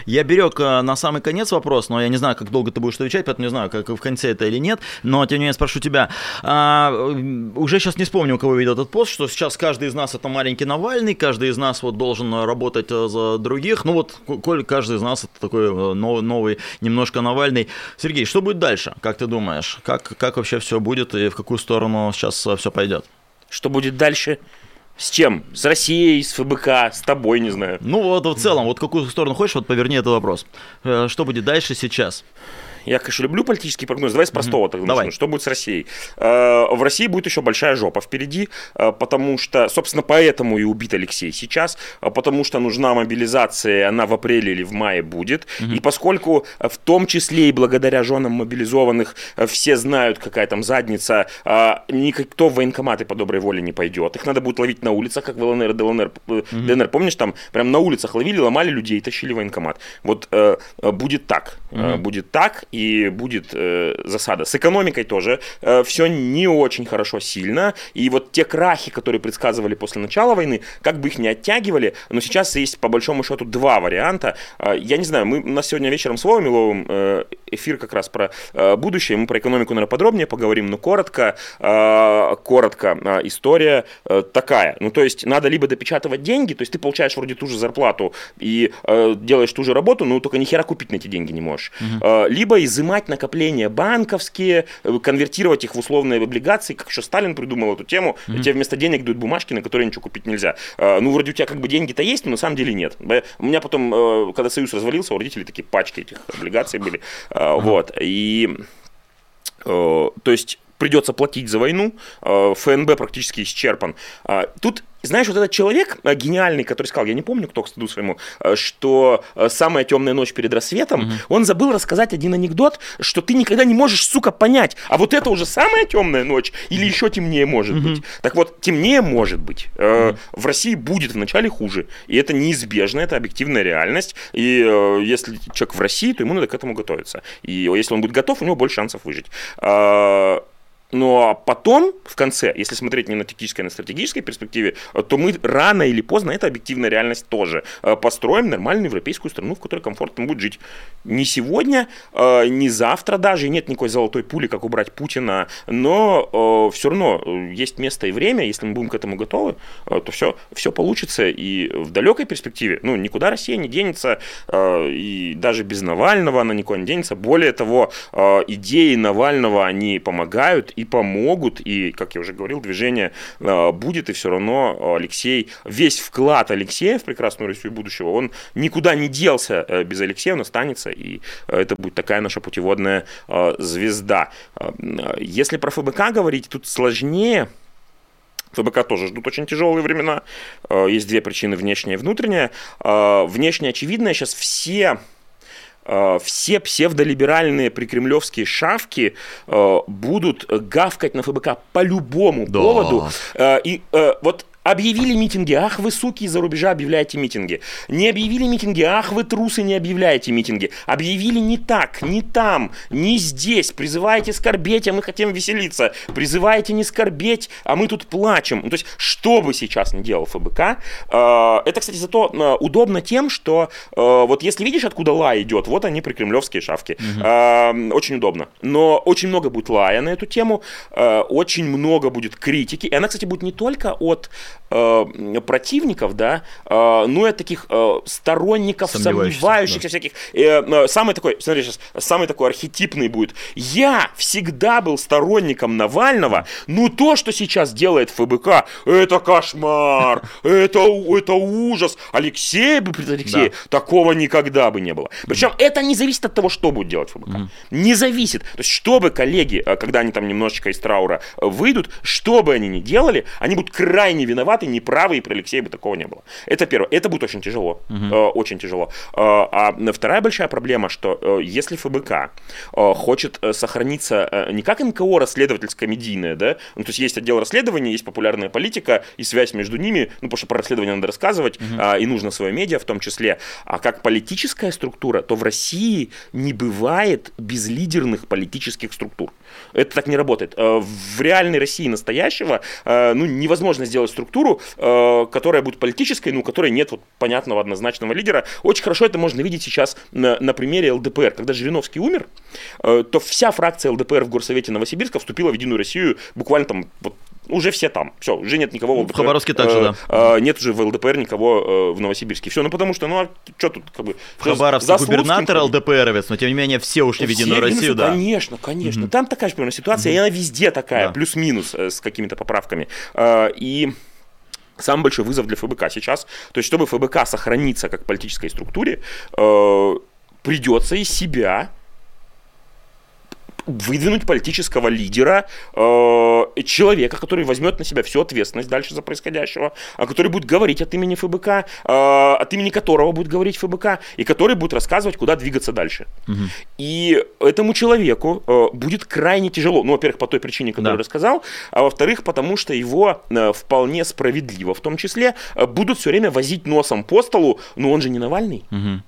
Я берег э, на самый конец вопрос, но я не знаю, как долго ты будешь отвечать, поэтому не знаю, как в конце это или нет, но тем не менее спрошу тебя. А, уже сейчас не вспомню, у кого видел этот пост, что сейчас каждый из нас это маленький Навальный, каждый из нас вот должен работать э, за других. Ну вот, коль каждый из нас это такой э, новый, новый немножко Навальный. Сергей, что будет дальше, как ты думаешь? Как, как вообще все будет и в какую сторону сейчас все пойдет? Что будет дальше? С чем? С Россией, с ФБК, с тобой, не знаю. Ну вот в целом, вот какую сторону хочешь, вот поверни этот вопрос. Э, что будет дальше сейчас? Я, конечно, люблю политический прогноз. Давай с простого тогда Давай. начну. Что будет с Россией? Э, в России будет еще большая жопа впереди, э, потому что, собственно, поэтому и убит Алексей сейчас, э, потому что нужна мобилизация, она в апреле или в мае будет. Угу. И поскольку в том числе и благодаря женам мобилизованных все знают, какая там задница, никто в военкоматы по доброй воле не пойдет. Их надо будет ловить на улицах, как в ЛНР и ДЛНР. Угу. ДНР, помнишь, там прям на улицах ловили, ломали людей, тащили в военкомат. Вот будет так. Угу. Будет так, и будет э, засада. С экономикой тоже э, все не очень хорошо, сильно. И вот те крахи, которые предсказывали после начала войны, как бы их не оттягивали, но сейчас есть по большому счету два варианта. Э, я не знаю, мы, у нас сегодня вечером с Вовой Миловым э, эфир как раз про э, будущее, мы про экономику, наверное, подробнее поговорим, но коротко, э, коротко э, история э, такая. Ну, то есть надо либо допечатывать деньги, то есть ты получаешь вроде ту же зарплату и э, делаешь ту же работу, но только ни хера купить на эти деньги не можешь. Угу. Э, либо изымать накопления банковские, э, конвертировать их в условные облигации, как еще Сталин придумал эту тему, mm-hmm. тебе вместо денег дают бумажки, на которые ничего купить нельзя. Э, ну, вроде у тебя как бы деньги-то есть, но на самом деле нет. У меня потом, э, когда Союз развалился, у родителей такие пачки этих облигаций были. Mm-hmm. Вот. И то есть придется платить за войну, ФНБ практически исчерпан. Тут знаешь, вот этот человек э, гениальный, который сказал, я не помню, кто к стыду своему, э, что э, самая темная ночь перед рассветом, угу. он забыл рассказать один анекдот, что ты никогда не можешь, сука, понять, а вот это уже самая темная ночь или еще темнее может угу. быть. Так вот, темнее может быть. Угу. В России будет вначале хуже, и это неизбежно, это объективная реальность, и если человек в России, то ему надо к этому готовиться. И если он будет готов, у него больше шансов выжить. А, ну а потом, в конце, если смотреть не на тактической, а на стратегической перспективе, то мы рано или поздно, это объективная реальность тоже, э, построим нормальную европейскую страну, в которой комфортно будет жить. Не сегодня, э, не завтра даже, нет никакой золотой пули, как убрать Путина, но э, все равно есть место и время, если мы будем к этому готовы, то все, все получится. И в далекой перспективе, ну, никуда Россия не денется, и даже без Навального она никуда не денется. Более того, идеи Навального, они помогают и помогут, и, как я уже говорил, движение э, будет, и все равно Алексей, весь вклад Алексея в прекрасную Россию будущего, он никуда не делся э, без Алексея, он останется, и э, это будет такая наша путеводная звезда. Если про ФБК говорить, тут сложнее, ФБК тоже ждут очень тяжелые времена. Есть две причины, внешняя и внутренняя. Внешняя очевидная, сейчас все Э, все псевдолиберальные прикремлевские шавки э, будут гавкать на ФБК по любому да. поводу. Э, и вот Объявили митинги, ах вы суки из-за рубежа объявляете митинги. Не объявили митинги, ах вы трусы не объявляете митинги. Объявили не так, не там, не здесь. Призываете скорбеть, а мы хотим веселиться. Призываете не скорбеть, а мы тут плачем. Ну, то есть, что бы сейчас не делал ФБК, э, это, кстати, зато э, удобно тем, что э, вот если видишь, откуда лай идет, вот они прикремлевские шавки. Угу. Очень удобно. Но очень много будет лая на эту тему, очень много будет критики. И она, кстати, будет не только от э, противников, да, э, ну и от таких э, сторонников, сомневающихся, да. всяких. Э, э, самый такой, смотри сейчас, самый такой архетипный будет. Я всегда был сторонником Навального, но то, что сейчас делает ФБК, это кошмар, это, это ужас. Алексей бы, Алексей, да. такого никогда бы не было. Причем mm. это не зависит от того, что будет делать ФБК. Mm. Не зависит. То есть, чтобы коллеги, э, когда они там немножечко из траура э, выйдут, что бы они ни делали, они будут крайне виноваты виноваты, неправы, и при Алексее бы такого не было. Это первое. Это будет очень тяжело. Угу. Очень тяжело. Э, а вторая большая проблема, что э, если ФБК хочет сохраниться не как НКО расследовательско-медийное, да, ну, то есть есть отдел расследования, есть популярная политика и связь между ними, ну, потому что про расследование надо рассказывать, угу. и нужно свое медиа в том числе, а как политическая структура, то в России не бывает безлидерных политических структур. Это так не работает. В реальной России настоящего ну, невозможно сделать структуру структуру, э, которая будет политической, но у которой нет вот понятного однозначного лидера. Очень хорошо это можно видеть сейчас на, на примере ЛДПР. Когда Жириновский умер, э, то вся фракция ЛДПР в Горсовете Новосибирска вступила в Единую Россию буквально там вот уже все там. Все, уже нет никого в ЛДПР. В Хабаровске также, э, да. Э, нет уже в ЛДПР никого э, в Новосибирске. Все, ну потому что, ну а что тут как бы... В Хабаровске губернатор ЛДПРовец, но тем не менее все ушли в Единую Россию, да. Конечно, конечно. Угу. Там такая же примерно ситуация, угу. и она везде такая, да. плюс-минус с какими-то поправками. И самый большой вызов для ФБК сейчас, то есть чтобы ФБК сохраниться как политической структуре, придется из себя выдвинуть политического лидера, э, человека, который возьмет на себя всю ответственность дальше за происходящего, а который будет говорить от имени ФБК, э, от имени которого будет говорить ФБК, и который будет рассказывать, куда двигаться дальше. Угу. И этому человеку э, будет крайне тяжело. Ну, во-первых, по той причине, которую да. я рассказал, а во-вторых, потому что его э, вполне справедливо, в том числе, э, будут все время возить носом по столу, но он же не Навальный. Угу.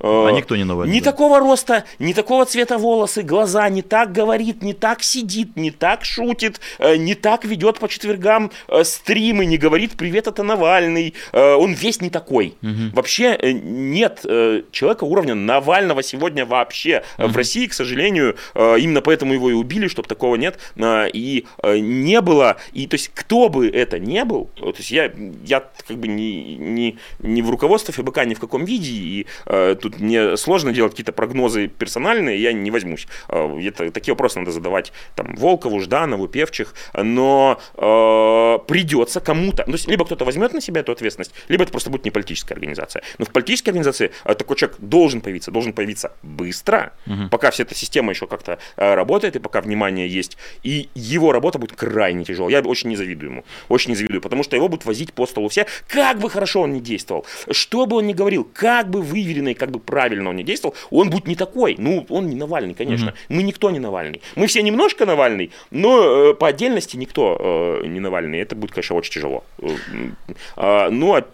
А э, никто не Навальный. Не такого роста, не такого цвета волосы, глаза, не так говорит, не так сидит, не так шутит, э, не так ведет по четвергам э, стримы, не говорит «Привет, это Навальный». Он весь не такой. Угу. Вообще нет человека уровня Навального сегодня вообще угу. в России, к сожалению. Именно поэтому его и убили, чтобы такого нет. И не было. И то есть кто бы это не был, то есть я, я как бы не, не, не в руководстве ФБК ни в каком виде, и тут тут мне сложно делать какие-то прогнозы персональные, я не возьмусь. А, это, такие вопросы надо задавать там, Волкову, Жданову, Певчих, но э, придется кому-то, ну, либо кто-то возьмет на себя эту ответственность, либо это просто будет не политическая организация. Но в политической организации э, такой человек должен появиться, должен появиться быстро, угу. пока вся эта система еще как-то работает, и пока внимание есть, и его работа будет крайне тяжелой. Я очень не завидую ему, очень не завидую, потому что его будут возить по столу все, как бы хорошо он ни действовал, что бы он ни говорил, как бы выверенный, как бы правильно он не действовал, он будет не такой. Ну, он не Навальный, конечно. Mm-hmm. Мы никто не Навальный. Мы все немножко Навальный, но э, по отдельности никто э, не Навальный. Это будет, конечно, очень тяжело. Э, э, ну, а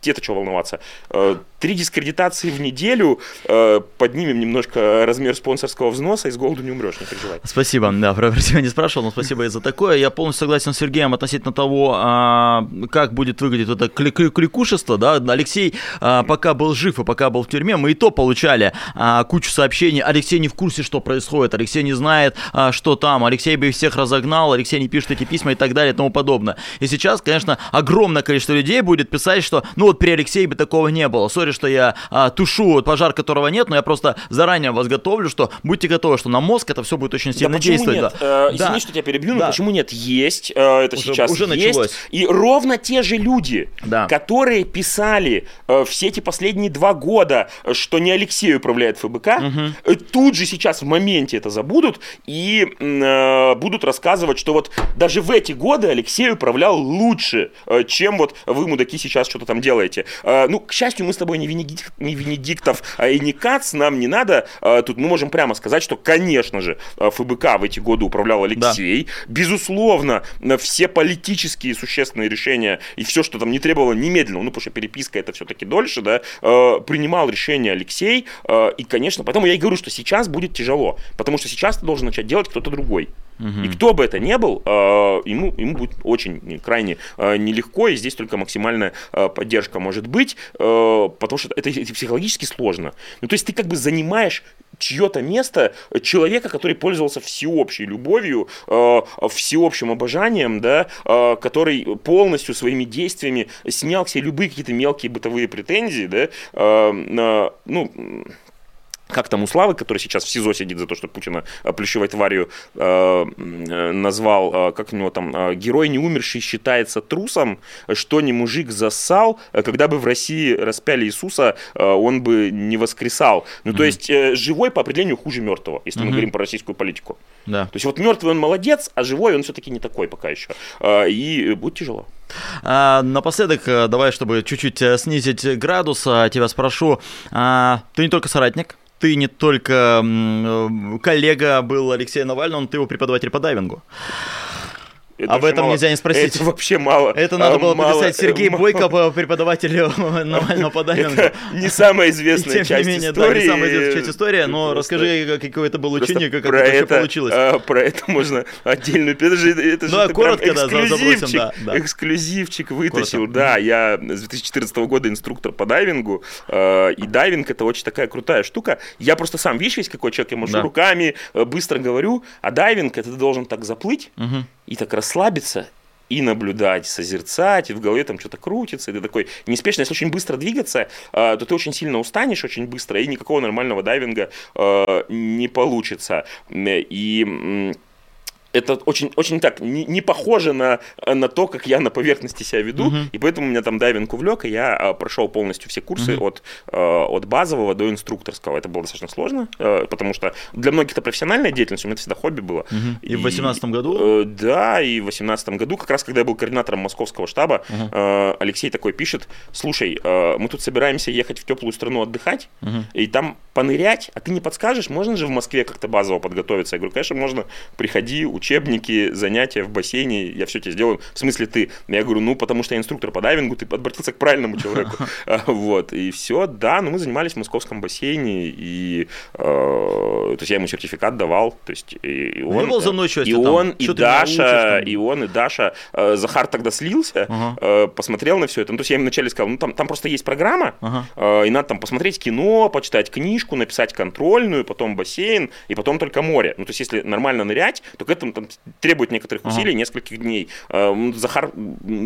те-то что волноваться. Э, три дискредитации в неделю, э, поднимем немножко размер спонсорского взноса, и с голоду не умрешь, не переживай. Спасибо, да, про тебя не спрашивал, но спасибо и за такое. Я полностью согласен с Сергеем относительно того, а, как будет выглядеть это кликушество, да, Алексей а, пока был жив и пока был в тюрьме, мы и то получали а, кучу сообщений, Алексей не в курсе, что происходит, Алексей не знает, что там, Алексей бы всех разогнал, Алексей не пишет эти письма и так далее и тому подобное. И сейчас, конечно, огромное количество людей будет писать, что, ну вот при Алексее бы такого не было, сори, что я а, тушу пожар, которого нет, но я просто заранее вас готовлю, что будьте готовы, что на мозг это все будет очень сильно да действовать. Нет? Да. Э, извини, да. что тебя перебью, но да. почему нет? Есть, э, это уже, сейчас уже есть. Началось. И ровно те же люди, да. которые писали э, все эти последние два года, что не Алексей управляет ФБК, угу. тут же сейчас в моменте это забудут и э, будут рассказывать, что вот даже в эти годы Алексей управлял лучше, э, чем вот вы, мудаки, сейчас что-то там делаете. Э, ну, к счастью, мы с тобой не Венедикт не Венедиктов а и не Кац, нам не надо. А, тут мы можем прямо сказать, что, конечно же, а, ФБК в эти годы управлял Алексей. Да. Безусловно, все политические существенные решения и все, что там не требовало немедленно, ну, потому что переписка это все-таки дольше, да, принимал решение Алексей. И, конечно, поэтому я и говорю, что сейчас будет тяжело, потому что сейчас ты должен начать делать кто-то другой. И кто бы это ни был, ему, ему будет очень крайне нелегко, и здесь только максимальная поддержка может быть, потому что это, психологически сложно. Ну, то есть ты как бы занимаешь чье-то место человека, который пользовался всеобщей любовью, э, всеобщим обожанием, да, э, который полностью своими действиями снял все любые какие-то мелкие бытовые претензии, да, э, ну, как там у Славы, который сейчас в СИЗО сидит за то, что Путина э, плющевой тварью э, э, назвал, э, как у него там, э, герой не умерший считается трусом, что не мужик зассал, э, когда бы в России распяли Иисуса, э, он бы не воскресал. Ну, mm-hmm. то есть, э, живой по определению хуже мертвого, если mm-hmm. мы говорим про российскую политику. Да. То есть, вот мертвый он молодец, а живой он все-таки не такой пока еще. Э, и будет тяжело. А, напоследок, давай, чтобы чуть-чуть снизить градус, тебя спрошу, а, ты не только соратник, ты не только коллега был Алексея Навального, но ты его преподаватель по дайвингу. Это Об этом мало. нельзя не спросить. Это вообще мало. Это надо а, было мало- написать Сергей мало- Бойко, преподавателю <laughs> Навального по дайвингу. Это не самая известная <laughs> тем часть не менее, истории. да, не самая известная часть истории, но расскажи, какое это было учение, как это вообще получилось. а, про это можно отдельную... Это же, это же Ну, а коротко, да, забросим, эксклюзивчик, эксклюзивчик вытащил. Коротко. Да, я с 2014 года инструктор по дайвингу, э, и дайвинг это очень такая крутая штука. Я просто сам, видишь, весь какой человек, я машу руками, э, быстро говорю, а дайвинг это ты должен так заплыть и так расслабиться, и наблюдать, созерцать, и в голове там что-то крутится, и ты такой неспешно, если очень быстро двигаться, э, то ты очень сильно устанешь очень быстро, и никакого нормального дайвинга э, не получится. М, И это очень, очень так, не, не похоже на, на то, как я на поверхности себя веду, Мгм. и поэтому меня там дайвинг увлек, и я а, прошел полностью все курсы Мгм. от, э, от базового до инструкторского. Это было достаточно сложно, э, потому что для многих это профессиональная деятельность, у меня это всегда хобби было. Мгм. И в 2018 году? Э, да, и в 2018 году, как раз когда я был координатором московского штаба, Мгм. э, Алексей такой пишет, слушай, э, мы тут собираемся ехать в теплую страну отдыхать, Мгм. и там понырять, а ты не подскажешь, можно же в Москве как-то базово подготовиться? Я говорю, конечно, можно, приходи, учебники, занятия в бассейне, я все тебе сделаю. В смысле ты? Я говорю, ну, потому что я инструктор по дайвингу, ты обратился к правильному человеку. А, Вот, и все, да, ну, мы занимались в московском бассейне, и, э, то есть я ему сертификат давал, то есть и Ну, он... был за мной И он, и Даша, и он, и Даша. Э, Захар тогда слился, э, посмотрел на все это. Ну, то есть я им вначале сказал, ну, там, просто есть программа, э, и надо там посмотреть кино, почитать книжку, написать контрольную, потом бассейн, и потом только море. Ну, то есть если нормально нырять, то к этому там, требует некоторых Ага. усилий, нескольких дней. М, Захар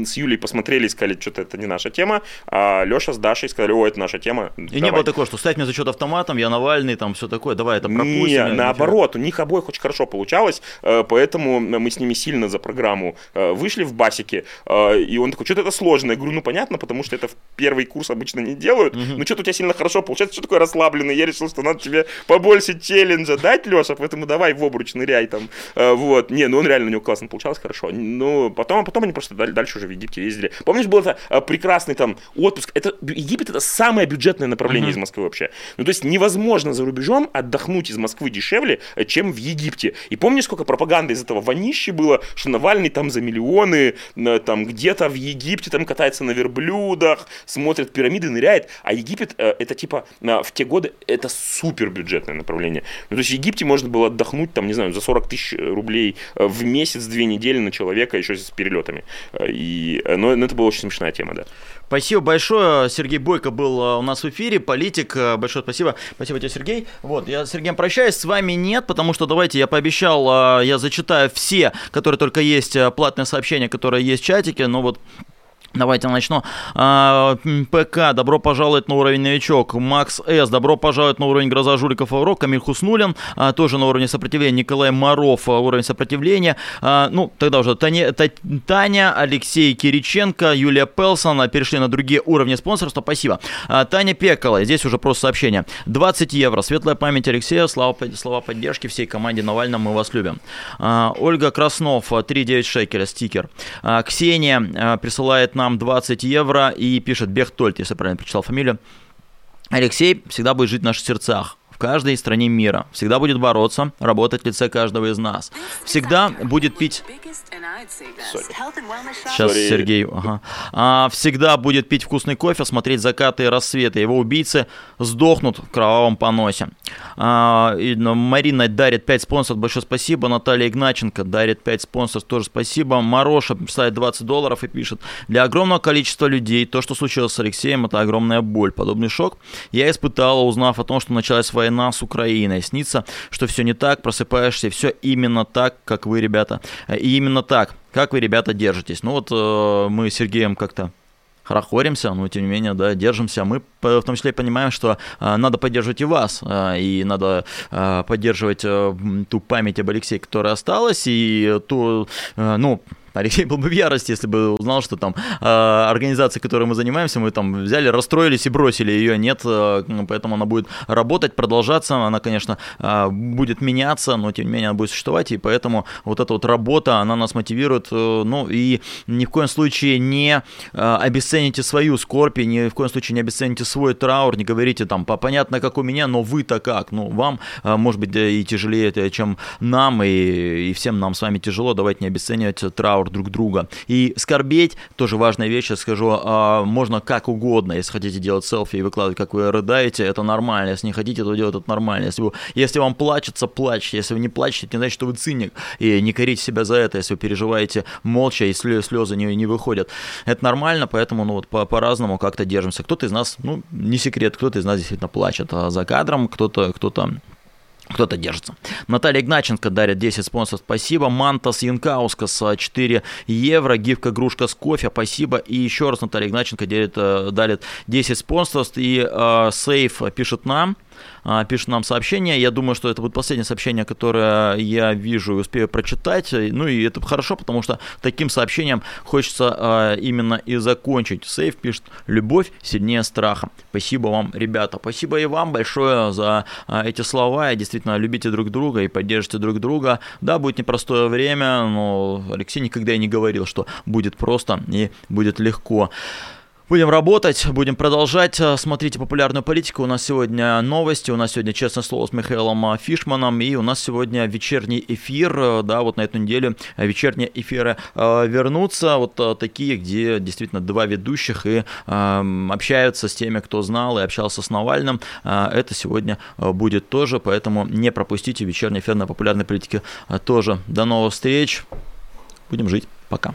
с Юлей посмотрели и сказали, что-то это не наша тема, а Леша с Дашей сказали, о, это наша тема. И не было такого, что ставь мне зачет автоматом, я Навальный, там все такое, давай это пропустим. Не, наоборот, у них обоих очень хорошо получалось, э, поэтому мы с ними сильно за программу э, вышли в басике, э, и он такой, что-то это сложно. Я говорю, ну понятно, потому что это в первый курс обычно не делают, ну что-то у тебя сильно хорошо получается, что такое расслабленный, я решил, что надо тебе побольше челленджа дать, Леша, поэтому давай в обруч ныряй там, Э, вот, не, ну он реально у него классно получалось, хорошо, ну потом, потом они просто даль- дальше уже в Египте ездили. Помнишь, был это э, прекрасный там отпуск, это, Египет это самое бюджетное направление из Москвы вообще, ну то есть невозможно за рубежом отдохнуть из Москвы дешевле, э, чем в Египте. И помнишь, сколько пропаганды из этого вонищи было, что Навальный там за миллионы, э, там где-то в Египте там катается на верблюдах, смотрит пирамиды, ныряет, а Египет это типа в те годы это супер бюджетное направление. Ну то есть в Египте можно было отдохнуть там, не знаю, за 40 тысяч рублей э, в месяц, две недели на человека, еще с перелетами. Э, И, э, но, но это была очень смешная тема, да. Спасибо большое. Сергей Бойко был у нас в эфире, политик. Большое спасибо. Спасибо тебе, Сергей. Вот, я с Сергеем прощаюсь, с вами нет, потому что давайте, я пообещал, я зачитаю все, которые только есть, платные сообщения, которые есть в чатике, но вот Давайте начну. А, ПК, добро пожаловать на уровень новичок. Макс С, добро пожаловать на уровень Гроза Жуликов Аврок. Камиль Хуснулин, а, тоже на уровне сопротивления. Николай Маров, а, уровень сопротивления. Ну, тогда уже Таня, Та- Таня, Алексей Кириченко, Юлия Пелсон перешли на другие уровни спонсорства. Спасибо. Таня Пекала, здесь уже просто сообщение. 20 евро. Светлая память Алексея, слава, под- слова поддержки всей команде Навального, мы вас любим. Ольга Краснов, а, 3,9 шекеля, стикер. Ксения присылает нам 20 евро и пишет Бехтольд, если я правильно прочитал фамилию. Алексей всегда будет жить в наших сердцах. В каждой стране мира. Всегда будет бороться, работать в лице каждого из нас. Всегда будет пить... Сейчас Sorry. Сергей, ага. А, всегда будет пить вкусный кофе, смотреть закаты и рассветы. Его убийцы сдохнут в кровавом поносе. А, и, ну, Марина дарит 5 спонсоров, большое спасибо. Наталья Игначенко дарит 5 спонсоров, тоже спасибо. Мароша ставит 20 долларов и пишет. Для огромного количества людей то, что случилось с Алексеем, это огромная боль. Подобный шок я испытала, узнав о том, что началась война с Украиной. Снится, что все не так, просыпаешься, все именно так, как вы, ребята. И именно так, как вы, ребята, держитесь. Ну вот э, мы с Сергеем как-то хорохоримся, но тем не менее, да, держимся. Мы п- в том числе понимаем, что э, надо поддерживать и вас, э, и надо э, поддерживать э, ту память об Алексее, которая осталась, и ту, э, ну, Алексей был бы в ярости, если бы узнал, что там э, организация, которой мы занимаемся, мы там взяли, расстроились и бросили ее. Нет, э, поэтому она будет работать, продолжаться. Она, конечно, э, будет меняться, но тем не менее она будет существовать. И поэтому вот эта вот работа, она нас мотивирует. э, ну и ни в коем случае не э, обесцените свою скорбь, ни в коем случае не обесцените свой траур, не говорите там, «По- понятно, как у меня, но вы-то как? Ну, вам, э, может быть, и тяжелее, это, чем нам, и, и всем нам с вами тяжело. Давайте не обесценивать траур траур друг друга. И скорбеть, тоже важная вещь, я скажу, а, можно как угодно, если хотите делать селфи и выкладывать, как вы рыдаете, это нормально, если не хотите, то делать это нормально. Если, вы, если вам плачется, плачьте, если вы не плачете, это не значит, что вы циник, и не корите себя за это, если вы переживаете молча, и слезы не, не выходят. Это нормально, поэтому ну, вот по- по-разному как-то держимся. Кто-то из нас, ну, не секрет, кто-то из нас действительно плачет а за кадром, кто-то кто-то кто-то держится. Наталья Игначенко дарит 10 спонсоров, спасибо. Мантас Янкаускас 4 евро. Гифка Грушка с кофе, спасибо. И еще раз Наталья Игначенко дарит, э, дарит 10 спонсоров. И э, Сейф пишет нам, пишет нам сообщение. Я думаю, что это будет последнее сообщение, которое я вижу и успею прочитать. Ну и это хорошо, потому что таким сообщением хочется а, именно и закончить. Сейф пишет «Любовь сильнее страха». Спасибо вам, ребята. Спасибо и вам большое за а, эти слова. И действительно, любите друг друга и поддержите друг друга. Да, будет непростое время, но Алексей никогда и не говорил, что будет просто и будет легко. Будем работать, будем продолжать. Э, смотрите популярную политику. У нас сегодня новости, у нас сегодня честное слово с Михаилом э, Фишманом, и у нас сегодня вечерний эфир. Э, да, вот на эту неделю вечерние эфиры вернутся. Вот такие, где действительно два ведущих и общаются с теми, кто знал и общался с Навальным. Это сегодня будет тоже, поэтому не пропустите вечерний эфир на популярной политике тоже. До новых встреч. Будем жить. Пока.